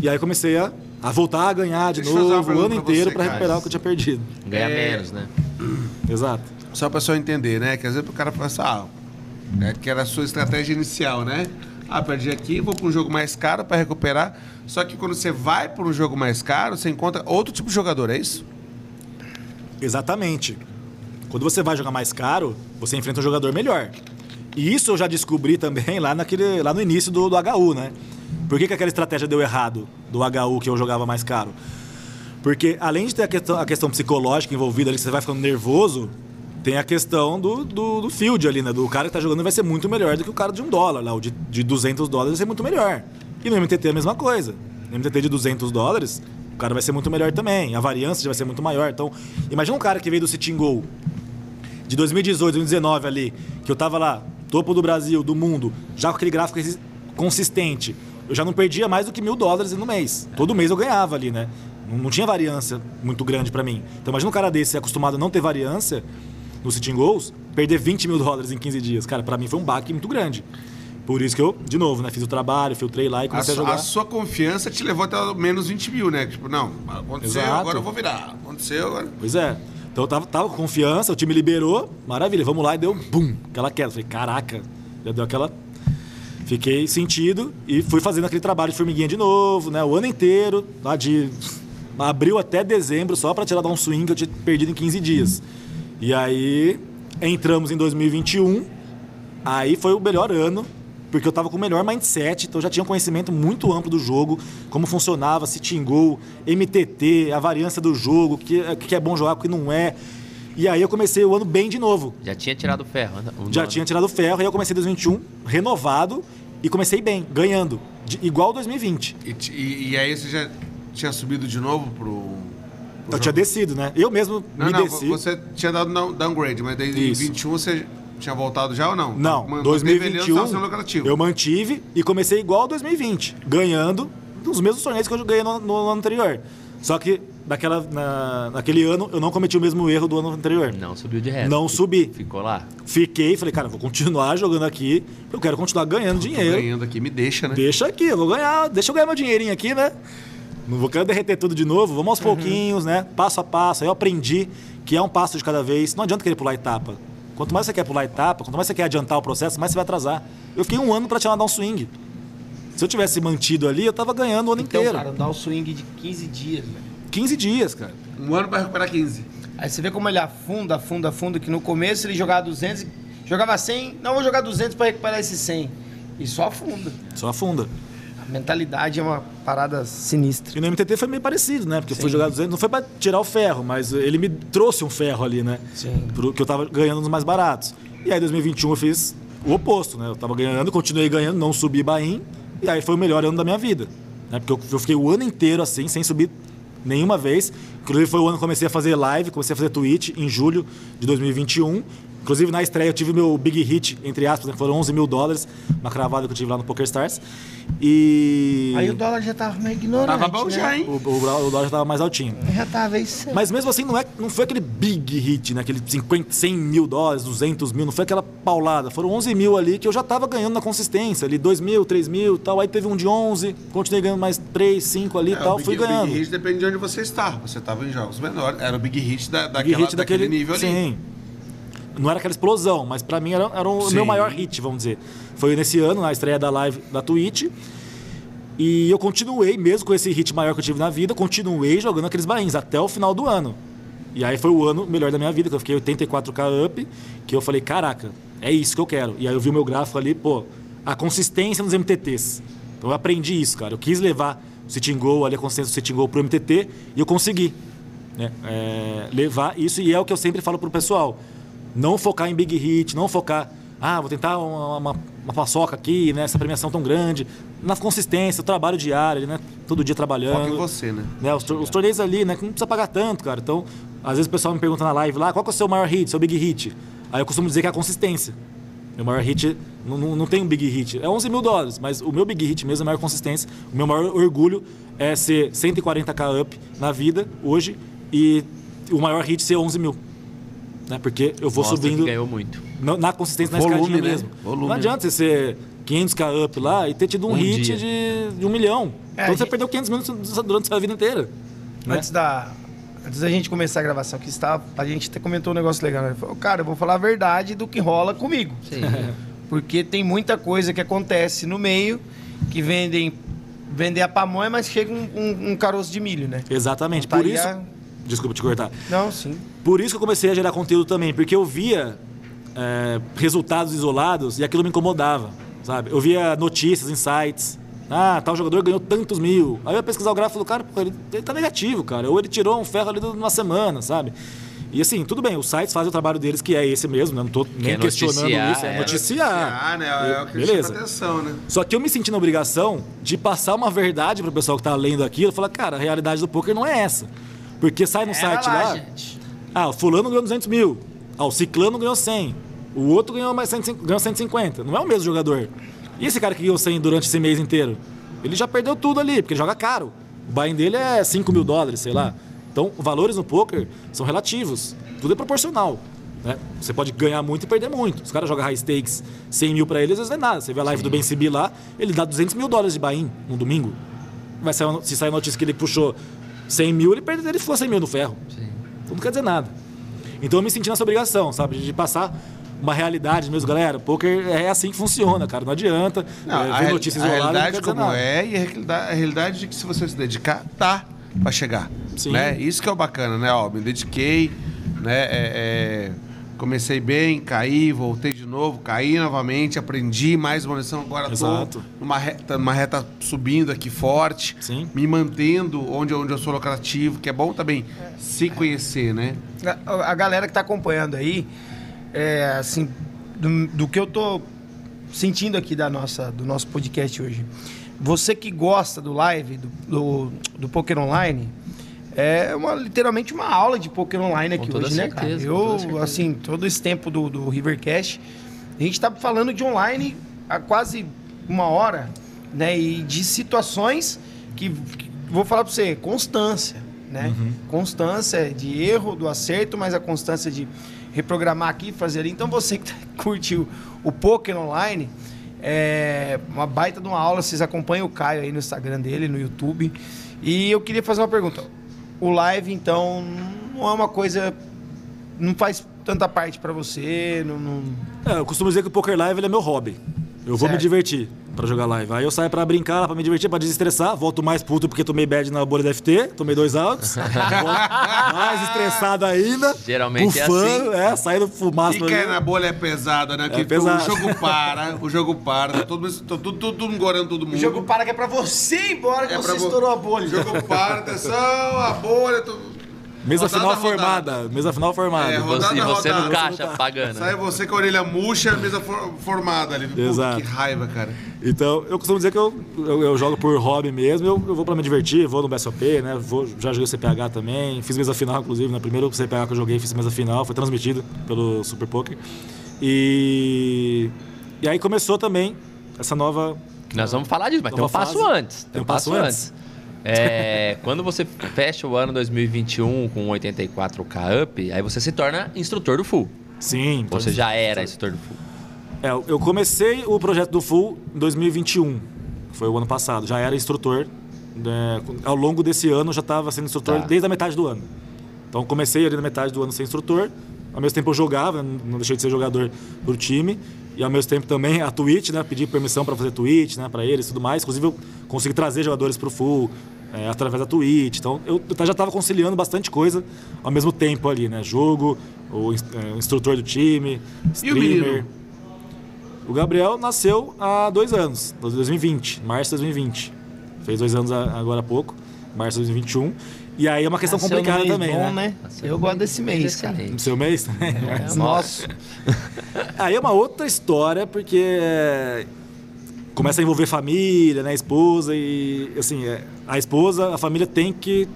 E aí comecei a, a voltar a ganhar de Deixa novo o ano inteiro para recuperar o que eu tinha perdido. Ganha É. menos, né? Exato. Só pra pessoa entender, né? Que às vezes o cara pensa, ah, é que era a sua estratégia inicial, né? Ah, perdi aqui, vou para um jogo mais caro para recuperar. Só que quando você vai para um jogo mais caro, você encontra outro tipo de jogador, é isso? Exatamente. Quando você vai jogar mais caro, você enfrenta um jogador melhor. E isso eu já descobri também lá, naquele, lá no início do, do HU, né? Por que, que aquela estratégia deu errado do HU que eu jogava mais caro? Porque além de ter a questão, a questão psicológica envolvida ali, que você vai ficando nervoso, tem a questão do, do, do field ali, né? Do cara que tá jogando vai ser muito melhor do que o cara de um dólar lá. O de, de 200 dólares vai ser muito melhor. E no MTT é a mesma coisa. No MTT de 200 dólares, o cara vai ser muito melhor também. A variância já vai ser muito maior. Então, imagina um cara que veio do Sitting Goal de 2018, 2019 ali, que eu tava lá, topo do Brasil, do mundo, já com aquele gráfico consistente, eu já não perdia mais do que mil dólares no mês. Todo mês eu ganhava ali, né? Não, tinha variância muito grande pra mim. Então imagina um cara desse acostumado a não ter variância no sitting goals, perder 20 mil dólares em 15 dias. Cara, pra mim foi um baque muito grande. Por isso que eu, de novo, né, fiz o trabalho, filtrei lá e A, comecei a, su- jogar. a sua confiança te levou até menos 20 mil, né? Tipo, não, aconteceu, Exato. agora eu vou virar. Aconteceu, agora. Pois é. Então eu tava, tava com confiança, o time liberou, maravilha, vamos lá e deu bum, aquela queda. Falei, caraca, já deu aquela. Fiquei sentido e fui fazendo aquele trabalho de formiguinha de novo, né? O ano inteiro, lá de abril até dezembro, só pra tirar dar um swing que eu tinha perdido em 15 dias. E aí Entramos em 2021, aí foi o melhor ano, porque eu tava com o melhor mindset, então eu já tinha um conhecimento muito amplo do jogo, como funcionava, se tingou, MTT, a variância do jogo, o que, o que é bom jogar, o que não é. E aí eu comecei o ano bem de novo. Já tinha tirado ferro. né? O Já nome. tinha tirado ferro, aí eu comecei 2021 renovado e comecei bem, ganhando, de- igual 2020. E, e- e aí você já tinha subido de novo pro. pro Eu jogo? tinha descido, né? Eu mesmo Não, me não, desci. você tinha dado down- downgrade, mas daí em Isso. 21 você tinha voltado já ou não? Não, Man- 2021 tava sendo lucrativo. eu mantive e comecei igual 2020, ganhando os mesmos torneios que eu ganhei no, no ano anterior. Só que naquela, na- naquele ano eu não cometi o mesmo erro do ano anterior. Não subiu de reto. Não subi. Ficou lá. Fiquei, falei, cara, vou continuar jogando aqui, eu quero continuar ganhando Tô dinheiro. ganhando aqui, me deixa, né? Deixa aqui, eu vou ganhar, deixa eu ganhar meu dinheirinho aqui, né? Não vou querer derreter tudo de novo, vamos aos pouquinhos, né? Passo a passo. Aí eu aprendi que é um passo de cada vez. Não adianta querer pular etapa. Quanto mais você quer pular etapa, quanto mais você quer adiantar o processo, mais você vai atrasar. Eu fiquei um ano pra tirar dar um swing. Se eu tivesse mantido ali, eu tava ganhando o ano Então, inteiro. cara, dá o swing de 15 dias, velho. 15 dias, cara. Um ano pra recuperar 15. Aí você vê como ele afunda, afunda, afunda, que no começo ele jogava 200, jogava 100, não vou jogar 200 pra recuperar esse 100. E só afunda. Só afunda. Mentalidade é uma parada sinistra. E no MTT foi meio parecido, né? Porque eu fui Sim. jogar 200, não foi pra tirar o ferro, mas ele me trouxe um ferro ali, né? Sim. Pro, que eu tava ganhando nos mais baratos. E aí, em 2021, eu fiz o oposto, né? Eu tava ganhando, continuei ganhando, não subi Bahia. E aí foi o melhor ano da minha vida. Né? Porque eu, eu fiquei o ano inteiro assim, sem subir nenhuma vez. Inclusive, foi o ano que eu comecei a fazer live, comecei a fazer Twitch em julho de 2021. Inclusive, na estreia, eu tive meu big hit, entre aspas, né? foram 11 mil dólares, uma cravada que eu tive lá no PokerStars. E. Aí o dólar já tava meio ignorante. Tava bom né? já, hein? O, o, o dólar já tava mais altinho. Já tava isso. Mas mesmo assim, não, é, não foi aquele big hit, né? Aquele 50, 100 mil dólares, 200 mil. Não foi aquela paulada. Foram 11 mil ali que eu já tava ganhando na consistência. Ali 2 mil, 3 mil e tal. Aí teve um de 11. Continuei ganhando mais 3, 5 ali e É, tal. o Big, Fui o ganhando. Big Hit depende de onde você está. Você estava em jogos menores. Era o Big Hit da, Big daquela, hit daquele, daquele nível ali. Sim. Não era aquela explosão, mas pra mim era, era o Sim. meu maior hit, vamos dizer. Foi nesse ano, na estreia da live da Twitch. E eu continuei, mesmo com esse hit maior que eu tive na vida, continuei jogando aqueles bains até o final do ano. E aí foi o ano melhor da minha vida, que eu fiquei 84k up, que eu falei, caraca, é isso que eu quero. E aí eu vi o meu gráfico ali, pô, a consistência nos MTTs. Então eu aprendi isso, cara. Eu quis levar o Sitting Goal, ali a consistência do Sitting Goal pro MTT, e eu consegui né? É, levar isso e é o que eu sempre falo pro pessoal. Não focar em big hit, não focar, ah, vou tentar uma, uma, uma paçoca aqui, né? Essa premiação tão grande. Na consistência, o trabalho diário, né? Todo dia trabalhando. Foca em você, né? Né, os, os torneios ali, né? Que não precisa pagar tanto, cara. Então, às vezes o pessoal me pergunta na live lá, qual que é o seu maior hit, seu big hit? Aí eu costumo dizer que é a consistência. Meu maior hit, não, não, não tem um big hit. É 11 mil dólares, mas o meu big hit mesmo é a maior consistência. O meu maior orgulho é ser 140k up na vida, hoje, e o maior hit ser 11 mil. Né? Porque eu vou Mostra que subindo ganhou muito. na, na consistência, na Volume, escadinha né? mesmo. Volume. Não adianta você ser 500k up lá e ter tido um, Um hit dia. de, de um milhão. É, então você gente- perdeu 500 minutos durante a sua vida inteira. né? Antes da. Antes da gente começar a gravação, que está, a gente até comentou um negócio legal. Ele falou, cara, eu vou falar a verdade do que rola comigo. Sim. Porque tem muita coisa que acontece no meio que vendem vender a pamonha, mas chega um, um- um caroço de milho, né? Exatamente. Não Por estaria- isso. Desculpa te cortar. Não, sim. Por isso que eu comecei a gerar conteúdo também, porque eu via é, resultados isolados e aquilo me incomodava, sabe? Eu via notícias, insights. Ah, tal jogador ganhou tantos mil. Aí eu ia pesquisar o gráfico e falei, cara, pô, ele, ele tá negativo, cara. Ou ele tirou um ferro ali numa semana, sabe? E assim, tudo bem, os sites fazem o trabalho deles, que é esse mesmo, né? Não tô nem é questionando noticiar, isso, é, é. noticiar. Ah, né? É o que chama Beleza. atenção, né? Só que eu me senti na obrigação de passar uma verdade pro pessoal que tá lendo aquilo. Falar, cara, a realidade do poker não é essa. Porque sai no site lá, lá. gente. Ah, o fulano ganhou 200 mil. Ah, o ciclano ganhou 100. O outro ganhou mais 150, ganhou 150. Não é o mesmo jogador. E esse cara que ganhou 100 durante esse mês inteiro? Ele já perdeu tudo ali, porque ele joga caro. O buy-in dele é 5 mil dólares, sei lá. Então, valores no poker são relativos. Tudo é proporcional. Né? Você pode ganhar muito e perder muito. Os caras jogam high stakes 100 mil pra eles, às vezes não é nada. Você vê a live do Ben Sibi lá, ele dá 200 mil dólares de buy-in no domingo. Vai sair, se sair a notícia que ele puxou 100 mil, ele, perde, ele ficou 100 mil no ferro. Sim. Então não quer dizer nada. Então eu me senti nessa obrigação, sabe? De passar uma realidade mesmo, galera. Poker é assim que funciona, cara. Não adianta Não, é, a, ver notícias a isoladas. não realidade como nada. é e a realidade, a realidade de que se você se dedicar, dá pra chegar. Sim. Né? Isso que é o bacana, né? Ó, me dediquei, né? É, é, Comecei bem, caí, voltei de novo, caí novamente, aprendi mais uma lição. Agora Exato. tô numa reta, numa reta subindo aqui forte, Sim. me mantendo onde, onde eu sou lucrativo, que é bom também se conhecer, né? A, a galera que tá acompanhando aí, é, assim, do, do que eu tô sentindo aqui da nossa, do nosso podcast hoje. Você que gosta do live, do, do, do Poker Online, é uma, literalmente uma aula de Poker Online aqui hoje, né, cara? certeza, com toda Eu, assim, todo esse tempo do, do Rivercast, a gente tá falando de online há quase uma hora, né? E de situações que, que vou falar pra você, constância, né? Constância de erro, do acerto, mas a constância de reprogramar aqui, fazer ali. Então você que curtiu o Poker Online, é uma baita de uma aula, vocês acompanham o Caio aí no Instagram dele, no YouTube. E eu queria fazer uma pergunta. O live, então, não é uma coisa. Não faz tanta parte pra você, não. não- É, eu costumo dizer que o Poker Live é meu hobby. Eu vou Certo. me divertir pra jogar live. Aí eu saio pra brincar, pra me divertir, pra desestressar. Volto mais puto porque tomei bad na bolha da FT, tomei dois altos. Mais estressado ainda. Geralmente é bufando, é, saindo fumaça. E olho. na bolha é pesada, né? Porque pesado. o jogo para, o jogo para, tá todo, todo, todo, todo mundo gorando todo mundo. O jogo para que é pra você ir embora que É você estourou a bolha. O jogo para, atenção, a bolha. Tô... Mesa Rodada, final rodada. formada. Mesa final formada. É, E você, e rodada, você no rodada. caixa pagando. Sai você com a orelha murcha, mesa for- formada ali. Pô, Exato. que raiva, cara. Então, eu costumo dizer que eu, eu, eu jogo por hobby mesmo, eu, eu vou pra me divertir, vou no BSOP, né? Vou, já joguei o CPH também, fiz mesa final, inclusive, né? Primeiro CPH que eu joguei, fiz mesa final, foi transmitido pelo Super Poker. E, e aí começou também essa nova. Nós vamos falar disso, mas tem um passo fase. antes. Tem um passo passo antes. É, quando você fecha o ano 2021 com 84k up, aí você se torna instrutor do full. Sim, Você já era instrutor do full. É, eu comecei o projeto do Full em 2021, foi o ano passado. Já era instrutor. né, ao longo desse ano, eu já estava sendo instrutor Tá. desde a metade do ano. Então, comecei ali na metade do ano ser instrutor. Ao mesmo tempo, eu jogava, né, não deixei de ser jogador do time. E ao mesmo tempo também a Twitch, né? Pedi permissão para fazer Twitch, né? Para eles e tudo mais. Inclusive, eu consegui trazer jogadores para o Full é, através da Twitch. Então, eu, já estava conciliando bastante coisa ao mesmo tempo ali, né? Jogo, o, é, instrutor do time, E o streamer. O Gabriel nasceu há dois anos, 2020, março de 2020. Fez dois anos agora há pouco, março de 2021. E aí é uma questão Nasceu no complicada mês também, bom, né? Eu gosto desse mês, cara. No seu mês? É, Nossa. aí é uma outra história, porque é, começa a envolver família, né? Esposa e, assim, é, a esposa, a família tem que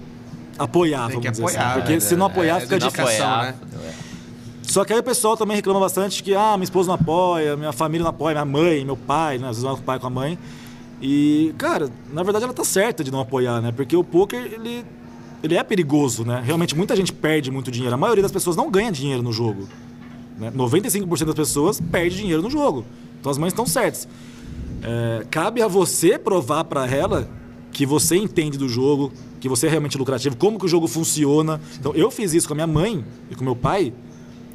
apoiar, Tem vamos que dizer apoiar, assim. Porque é, se não apoiar, é, fica não difícil. né? fudeu, é. Só que aí o pessoal também reclama bastante que, ah, minha esposa não apoia, minha família não apoia, minha mãe, meu pai, né? Às vezes vai com o pai com a mãe. E, cara, na verdade ela tá certa de não apoiar, né? Porque o poker, ele, ele é perigoso, né? Realmente muita gente perde muito dinheiro. A maioria das pessoas não ganha dinheiro no jogo. Né? 95% das pessoas perde dinheiro no jogo. Então as mães estão certas. É, cabe a você provar para ela que você entende do jogo, que você é realmente lucrativo, como que o jogo funciona. Então eu fiz isso com a minha mãe e com meu pai,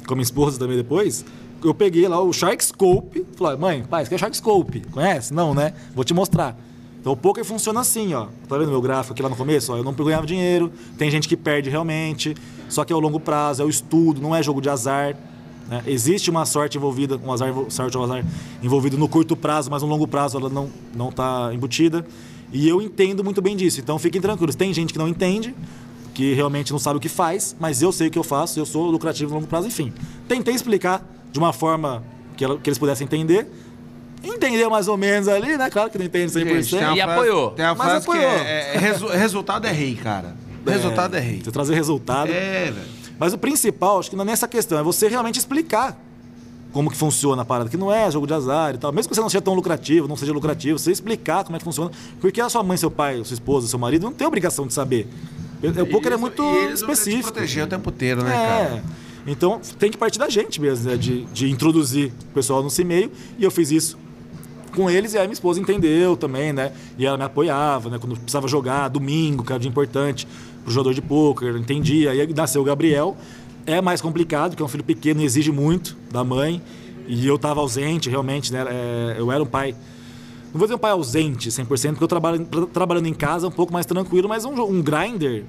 com a minha esposa também depois. Eu peguei lá o Shark Scope, falei, mãe, pai, isso aqui é Shark Scope, conhece? Não, né? Vou te mostrar. Então o poker funciona assim, ó. Tá vendo meu gráfico aqui lá no começo? Ó, eu não ganhava dinheiro, tem gente que perde realmente, só que é o longo prazo, é o estudo, não é jogo de azar. né? Existe uma sorte envolvida, um azar, sorte ou azar envolvido no curto prazo, mas no longo prazo ela não não está embutida. E eu entendo muito bem disso. Então fiquem tranquilos. Tem gente que não entende, que realmente não sabe o que faz, mas eu sei o que eu faço, eu sou lucrativo no longo prazo, enfim. Tentei explicar de uma forma que, ela- que eles pudessem entender. Entender mais ou menos ali, né? Claro que não entende 100%. Gente, E frase- apoiou. Tem uma Mas frase que apoiou. é, é, resu- resultado é rei, cara. Resultado é, rei. Você trazer resultado. É, velho. Mas o principal, acho que não é nessa questão, é você realmente explicar como que funciona a parada, que não é jogo de azar e tal. Mesmo que você não seja tão lucrativo, não seja lucrativo, você explicar como é que funciona. Porque a sua mãe, seu pai, sua esposa, seu marido não tem obrigação de saber. O poker é muito e eles vão querer específico. te proteger o tempo inteiro, né, É. cara? Então tem que partir da gente mesmo, né? de, de introduzir o pessoal nesse meio. E eu fiz isso com eles e aí minha esposa entendeu também, né? E ela me apoiava, né? Quando precisava jogar, domingo, que era um dia importante pro jogador de pôquer, entendia. Aí nasceu o Gabriel. É mais complicado, porque é um filho pequeno, exige muito da mãe. E eu estava ausente, realmente, né? É, eu era um pai. Não vou dizer um pai ausente 100%, porque eu trabalho, tra- trabalhando em casa é um pouco mais tranquilo, mas um, um grinder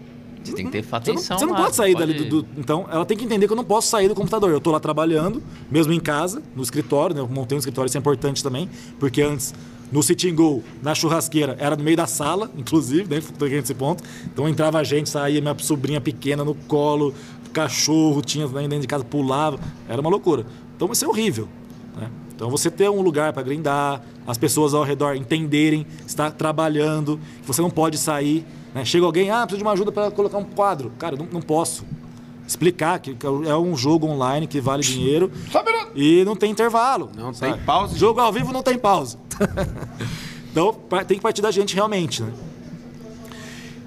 Você tem que ter Você não, atenção você não pode sair pode- dali do, do- Então, ela tem que entender que eu não posso sair do computador. Eu tô lá trabalhando, mesmo em casa, no escritório, né? Eu montei um escritório, isso é importante também, porque antes, no Sitting Go, na churrasqueira, era no meio da sala, inclusive, né? Toquei nesse ponto. Então entrava a gente, saía minha sobrinha pequena no colo, cachorro, tinha dentro de casa, pulava. Era uma loucura. Então isso é horrível. né? Então você ter um lugar para grindar, as pessoas ao redor entenderem, está trabalhando, que você não pode sair. Né? Chega alguém, ah, preciso de uma ajuda para colocar um quadro. Cara, eu não, não posso. Explicar que é um jogo online que vale dinheiro e não tem intervalo. Não sabe? tem pausa. Jogo ao vivo não tem pausa. então tem que partir da gente realmente, né?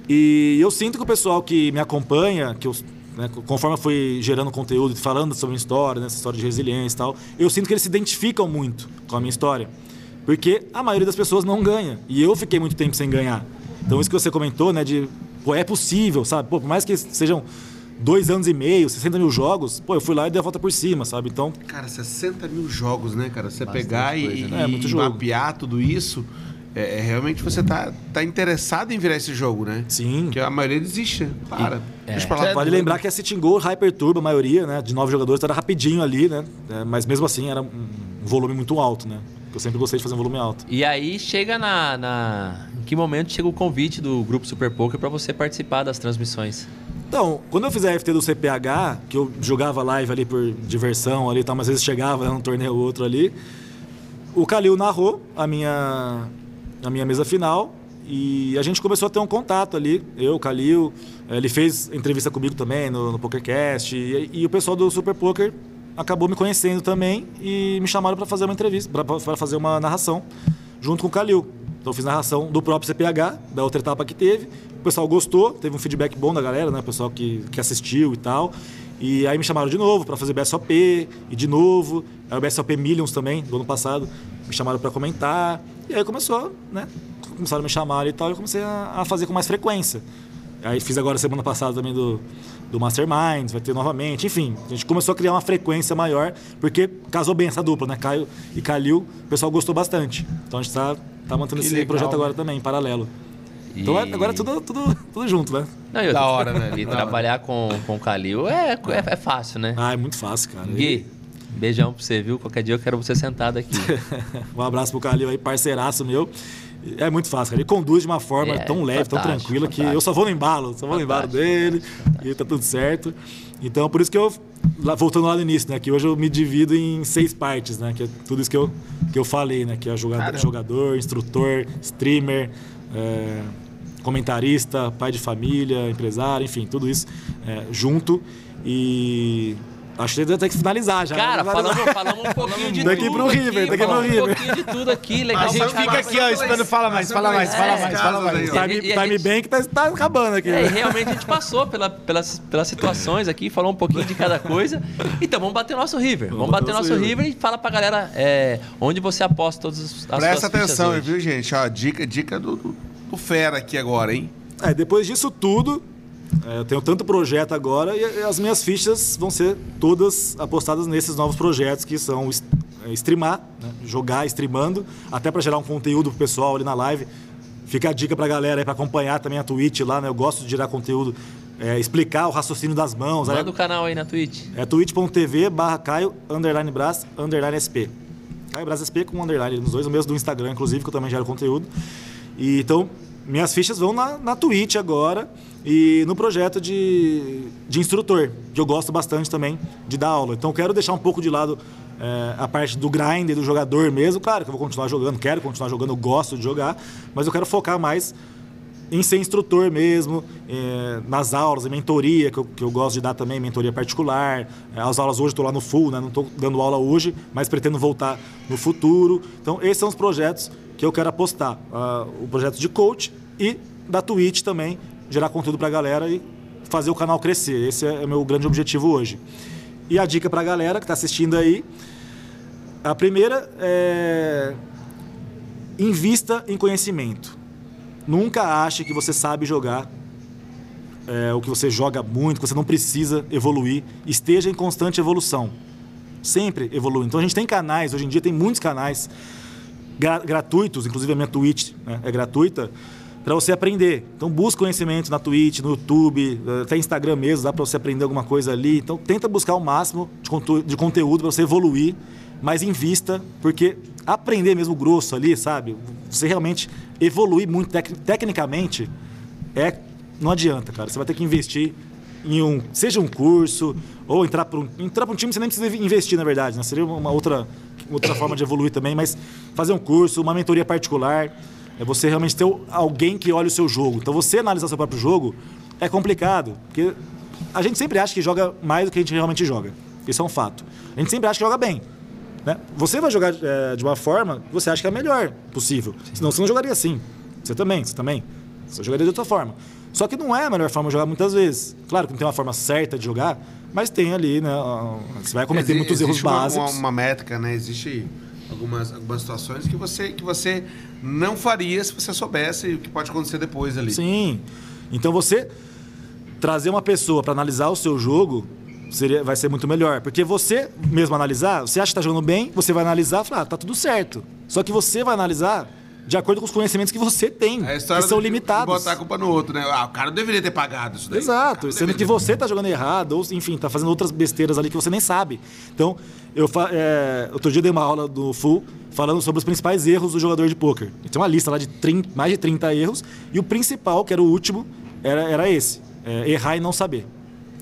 E eu sinto que o pessoal que me acompanha, que eu, né, conforme eu fui gerando conteúdo, e falando sobre a minha história, né, essa história de resiliência e tal, eu sinto que eles se identificam muito com a minha história. Porque a maioria das pessoas não ganha. E eu fiquei muito tempo sem ganhar. Então isso que você comentou, né, de pô, é possível, sabe? Pô, por mais que sejam dois anos e meio, 60 mil jogos, pô, eu fui lá e dei a volta por cima, sabe? Então, Cara, 60 mil jogos, né, cara? Você pegar e, coisa, né? É, muito e jogo. mapear tudo isso, é, é realmente você tá, tá interessado em virar esse jogo, né? sim. Porque a maioria desiste, né? para. Deixa pra lá. Vale lembrar que a Sitting Go Hyper Turbo, a maioria, né, de nove jogadores, era rapidinho ali, né? É, mas mesmo assim era um volume muito alto, né? Eu sempre gostei de fazer um volume alto. E aí chega na, na- Em que momento chega o convite do grupo Super Poker pra você participar das transmissões? Então, quando eu fiz a FT do CPH, que eu jogava live ali por diversão ali, e tal, mas às vezes chegava né, um torneio ou outro ali, o Kalil narrou a minha, a minha mesa final e a gente começou a ter um contato ali. Eu, o Kalil, eh, ele fez entrevista comigo também no, no PokerCast e, e o pessoal do Super Poker acabou me conhecendo também e me chamaram para fazer uma entrevista, para fazer uma narração junto com o Kalil. Então eu fiz narração do próprio CPH, da outra etapa que teve. O pessoal gostou, teve um feedback bom da galera, né? O pessoal que, que assistiu e tal. E aí me chamaram de novo para fazer BSOP e de novo. Aí o BSOP Millions também, do ano passado, me chamaram para comentar. E aí começou, né? Começaram a me chamar e tal, e eu comecei a, a fazer com mais frequência. Aí fiz agora semana passada também do, do Masterminds, vai ter novamente. Enfim, a gente começou a criar uma frequência maior, porque casou bem essa dupla, né? Caio e Calil, o pessoal gostou bastante. Então a gente tá, tá mantendo Que esse legal, projeto agora né? também, em paralelo. E- Então é- agora é tudo, tudo, tudo junto, né? Não, e Da hora, né? E hora. trabalhar com, com o Kalil é, é, é fácil, né? Ah, é muito fácil, cara. Gui, beijão pra você, viu? Qualquer dia eu quero você sentado aqui. um abraço pro Calil aí, parceiraço meu. É muito fácil, cara. Ele conduz de uma forma É, tão leve, tão fantástico, tranquila, que eu só vou no embalo, só vou no embalo Fantástico, dele e tá tudo certo. Então, por isso que eu, voltando lá no início, né, que hoje eu me divido em seis partes, né, que é tudo isso que eu, que eu falei, né, que é jogador, jogador instrutor, streamer, é, comentarista, pai de família, empresário, enfim, tudo isso é, junto e... Acho que tem que finalizar já. Cara, né? Finalizar. falamos, falamos um pouquinho de Daqui tudo. pro River, aqui, daqui pro falamos River. Um pouquinho de tudo aqui, legal. A gente fica aqui, ó, esperando fala mais, fala mais, fala mais, fala mais. Time, a time gente- Bank tá, tá acabando aqui. É, e né? realmente a gente passou pela- pelas, pelas situações aqui, falou um pouquinho de cada coisa. Então vamos bater o nosso River. Vamos, bater o nosso River. e fala pra galera é, onde você aposta todas as suas Presta atenção, hoje. viu, gente? Ó, dica, dica do, do, do Fera aqui agora, hein? É, depois disso tudo, é, eu tenho tanto projeto agora e, as minhas fichas vão ser todas apostadas nesses novos projetos que são é, streamar, né? jogar streamando, até para gerar um conteúdo pro pessoal ali na live. Fica a dica pra galera aí pra acompanhar também a Twitch lá, né? Eu gosto de gerar conteúdo, é, explicar o raciocínio das mãos. aí Manda o canal aí na Twitch. É twitch.tv barra Caio, underline Brás, underline SP. Caio Brás SP com underline nos dois, o mesmo do Instagram, inclusive, que eu também gero conteúdo. E, então, minhas fichas vão na, na Twitch agora e no projeto de, de instrutor, que eu gosto bastante também de dar aula. Então, quero deixar um pouco de lado é, a parte do grind, do jogador mesmo. Claro que eu vou continuar jogando, quero continuar jogando, gosto de jogar, mas eu quero focar mais em ser instrutor mesmo, eh, nas aulas, em mentoria, que eu, que eu gosto de dar também, mentoria particular. Eh, as aulas hoje estou lá no full, né? não estou dando aula hoje, mas pretendo voltar no futuro. Então, esses são os projetos que eu quero apostar. Ah, o projeto de coach e da Twitch também, gerar conteúdo para a galera e fazer o canal crescer. Esse é o meu grande objetivo hoje. E a dica para a galera que está assistindo aí, a primeira é invista em conhecimento. Nunca ache que você sabe jogar, é, ou que você joga muito, que você não precisa evoluir. Esteja em constante evolução. Sempre evolui. Então a gente tem canais, hoje em dia tem muitos canais gra- gratuitos, inclusive a minha Twitch né, é gratuita, para você aprender. Então busca conhecimento na Twitch, no YouTube, até Instagram mesmo, dá para você aprender alguma coisa ali. Então tenta buscar o máximo de, contu- de conteúdo para você evoluir, mas invista, porque aprender mesmo grosso ali, sabe? Você realmente evoluir muito tec- tecnicamente é não adianta, cara. Você vai ter que investir em um, seja um curso ou entrar para um, entrar para um time você nem precisa investir na verdade, né? Seria uma outra outra forma de evoluir também, mas fazer um curso, uma mentoria particular, é você realmente ter alguém que olhe o seu jogo. Então você analisar seu próprio jogo é complicado, porque a gente sempre acha que joga mais do que a gente realmente joga. Isso é um fato. A gente sempre acha que joga bem. Né? Você vai jogar é, de uma forma que você acha que é a melhor possível. Senão você não jogaria assim. Você também, você também. Você jogaria de outra forma. Só que não é a melhor forma de jogar muitas vezes. Claro que não tem uma forma certa de jogar, mas tem ali, né? Você vai cometer Exi- muitos erros existe uma- básicos. Uma, uma métrica, né? Existe algumas, algumas situações que você, que você não faria se você soubesse o que pode acontecer depois ali. Sim. Então você trazer uma pessoa para analisar o seu jogo seria, vai ser muito melhor. Porque você mesmo analisar, você acha que está jogando bem, você vai analisar e falar, ah, tá tudo certo. Só que você vai analisar de acordo com os conhecimentos que você tem, É que são limitados. botar a culpa no outro, né? Ah, o cara deveria ter pagado isso daí. Exato, sendo que você tá jogando errado, ou enfim, tá fazendo outras besteiras ali que você nem sabe. Então, eu é, outro dia eu dei uma aula do Full falando sobre os principais erros do jogador de pôquer. Tem uma lista lá de 30, mais de 30 erros, e o principal, que era o último, era, era esse: é, errar e não saber.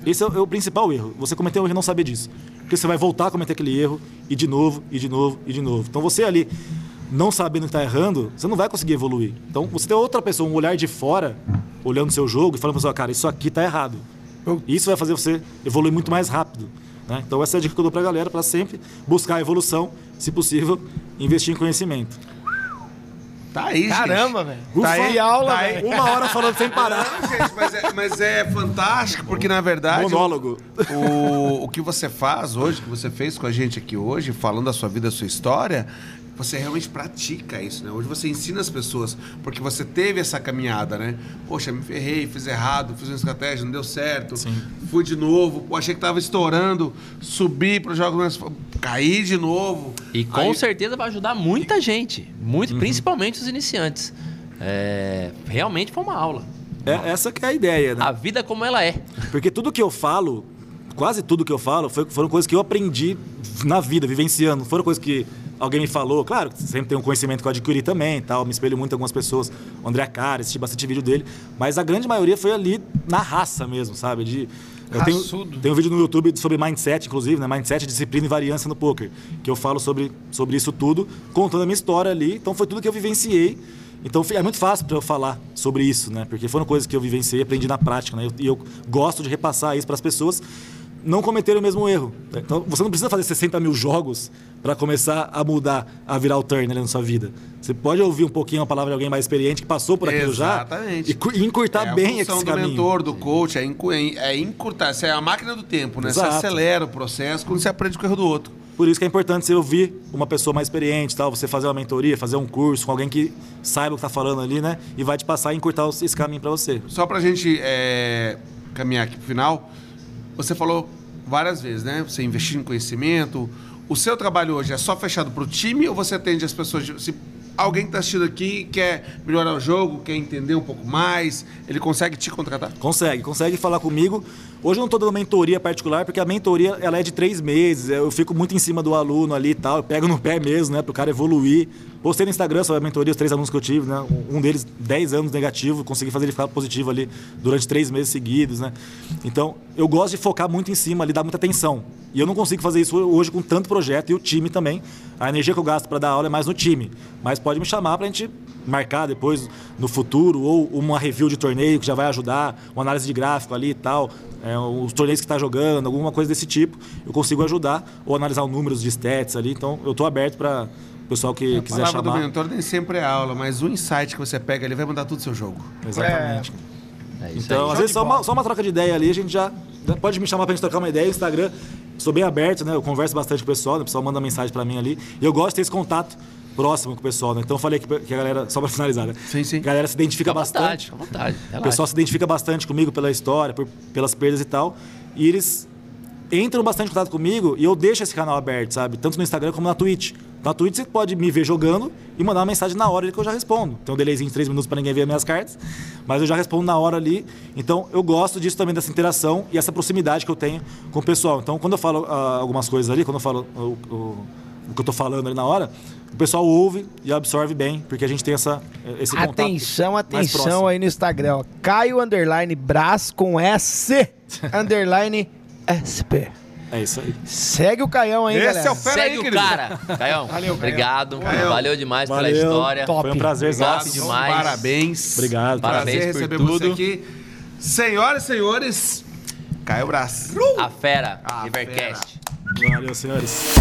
Esse é o, é o principal erro. Você cometeu um erro e não saber disso. Porque você vai voltar a cometer aquele erro, e de novo, e de novo, e de novo. Então você ali, não sabendo que está errando, você não vai conseguir evoluir. Então você tem outra pessoa, um olhar de fora, olhando o seu jogo e falando para pessoa, cara, isso aqui tá errado. Isso vai fazer você evoluir muito mais rápido. né? Então essa é a dica que eu dou pra galera, para sempre buscar a evolução, se possível, investir em conhecimento. Tá aí, gente. Caramba, velho. Tá aí, aula, tá aí. Uma hora falando sem parar. Não, gente, mas é, mas é fantástico, porque na verdade. Monólogo. O, o que você faz hoje, o que você fez com a gente aqui hoje, falando da sua vida, da sua história, você realmente pratica isso, né? Hoje você ensina as pessoas, porque você teve essa caminhada, né? Poxa, me ferrei, fiz errado, fiz uma estratégia, não deu certo. Fui de novo, pô, achei que tava estourando, subi para os jogos, mais- caí de novo. E com Aí- certeza vai ajudar muita gente, muito, principalmente os iniciantes. É, realmente foi uma aula. É, essa que é a ideia, né? A vida como ela é. Porque tudo que eu falo, quase tudo que eu falo, foi- foram coisas que eu aprendi na vida, vivenciando. Foram coisas que alguém me falou. Claro, sempre tem um conhecimento que eu adquiri também, tal. Me espelho muito em algumas pessoas. O André Cara, assisti bastante vídeo dele. Mas a grande maioria foi ali na raça mesmo, sabe? De, eu tenho, tem um vídeo no YouTube sobre mindset, inclusive, né? Mindset, disciplina e variância no poker. Que eu falo sobre, sobre isso tudo, contando a minha história ali. Então foi tudo que eu vivenciei. Então é muito fácil para eu falar sobre isso, né? Porque foram coisas que eu vivenciei aprendi na prática, né? E eu, gosto de repassar isso para as pessoas não cometerem o mesmo erro. Então você não precisa fazer 60 mil jogos para começar a mudar, a virar o turn ali na sua vida. Você pode ouvir um pouquinho a palavra de alguém mais experiente que passou por aquilo Exatamente. já e, cu- e encurtar é bem a função esse do caminho. mentor, do coach, é, encu- é encurtar. Isso é a máquina do tempo, né? Exato. Você acelera o processo quando você aprende com o erro do outro. Por isso que é importante você ouvir uma pessoa mais experiente, tal, você fazer uma mentoria, fazer um curso com alguém que saiba o que está falando ali, né? E vai te passar e encurtar esse caminho para você. Só pra gente é, caminhar aqui pro final, você falou várias vezes, né? Você investir em conhecimento. O seu trabalho hoje é só fechado pro time ou você atende as pessoas? Se alguém que tá assistindo aqui quer melhorar o jogo, quer entender um pouco mais, ele consegue te contratar? Consegue, consegue falar comigo. Hoje eu não estou dando mentoria particular, porque a mentoria ela é de três meses. Eu fico muito em cima do aluno ali e tal. Eu pego no pé mesmo, né? Para o cara evoluir. Postei no Instagram sobre a mentoria, os três alunos que eu tive, né? Um deles, 10 anos negativo, consegui fazer ele ficar positivo ali durante três meses seguidos, né? Então, eu gosto de focar muito em cima ali, dar muita atenção. E eu não consigo fazer isso hoje com tanto projeto e o time também. A energia que eu gasto para dar aula é mais no time. Mas pode me chamar para a gente marcar depois no futuro ou uma review de torneio que já vai ajudar, uma análise de gráfico ali e tal, é, os torneios que está jogando, alguma coisa desse tipo, eu consigo ajudar ou analisar os números de stats ali. Então, eu estou aberto para o pessoal que A quiser palavra do chamar. mentor nem sempre é aula, mas o insight que você pega, ele vai mudar tudo o seu jogo. Exatamente. É isso Então, aí. às vezes, só uma, só uma troca de ideia ali, a gente já. Pode me chamar pra gente trocar uma ideia. Instagram, sou bem aberto, né? Eu converso bastante com o pessoal, né? o pessoal manda mensagem pra mim ali. E eu gosto de ter esse contato próximo com o pessoal, né? Então, eu falei que, que a galera, só pra finalizar, né? Sim, sim. A galera se identifica Fica à vontade, bastante. fica à vontade. O pessoal se identifica bastante comigo pela história, por- pelas perdas e tal. E eles entram bastante em contato comigo e eu deixo esse canal aberto, sabe? Tanto no Instagram como na Twitch. Na Twitch você pode me ver jogando e mandar uma mensagem na hora que eu já respondo. Tem um delayzinho de 3 minutos para ninguém ver as minhas cartas, mas eu já respondo na hora ali. Então eu gosto disso também, dessa interação e essa proximidade que eu tenho com o pessoal. Então quando eu falo ah, algumas coisas ali, quando eu falo o- o que eu tô falando ali na hora, o pessoal ouve e absorve bem, porque a gente tem essa, esse contato Atenção, atenção aí no Instagram, ó. Caio Underline Brás com S Underline SP. É isso aí. Segue o Caião aí, Esse galera. é o Fera Segue aí, o querido. cara. Caião, obrigado. Caião. Valeu demais Valeu. pela história. Top. Foi um prazer, Zé. demais. Parabéns. Obrigado. Parabéns Prazer por receber tudo. você aqui. Senhoras e senhores, Caio Brás. A fera, A Rivercast. Valeu, senhores.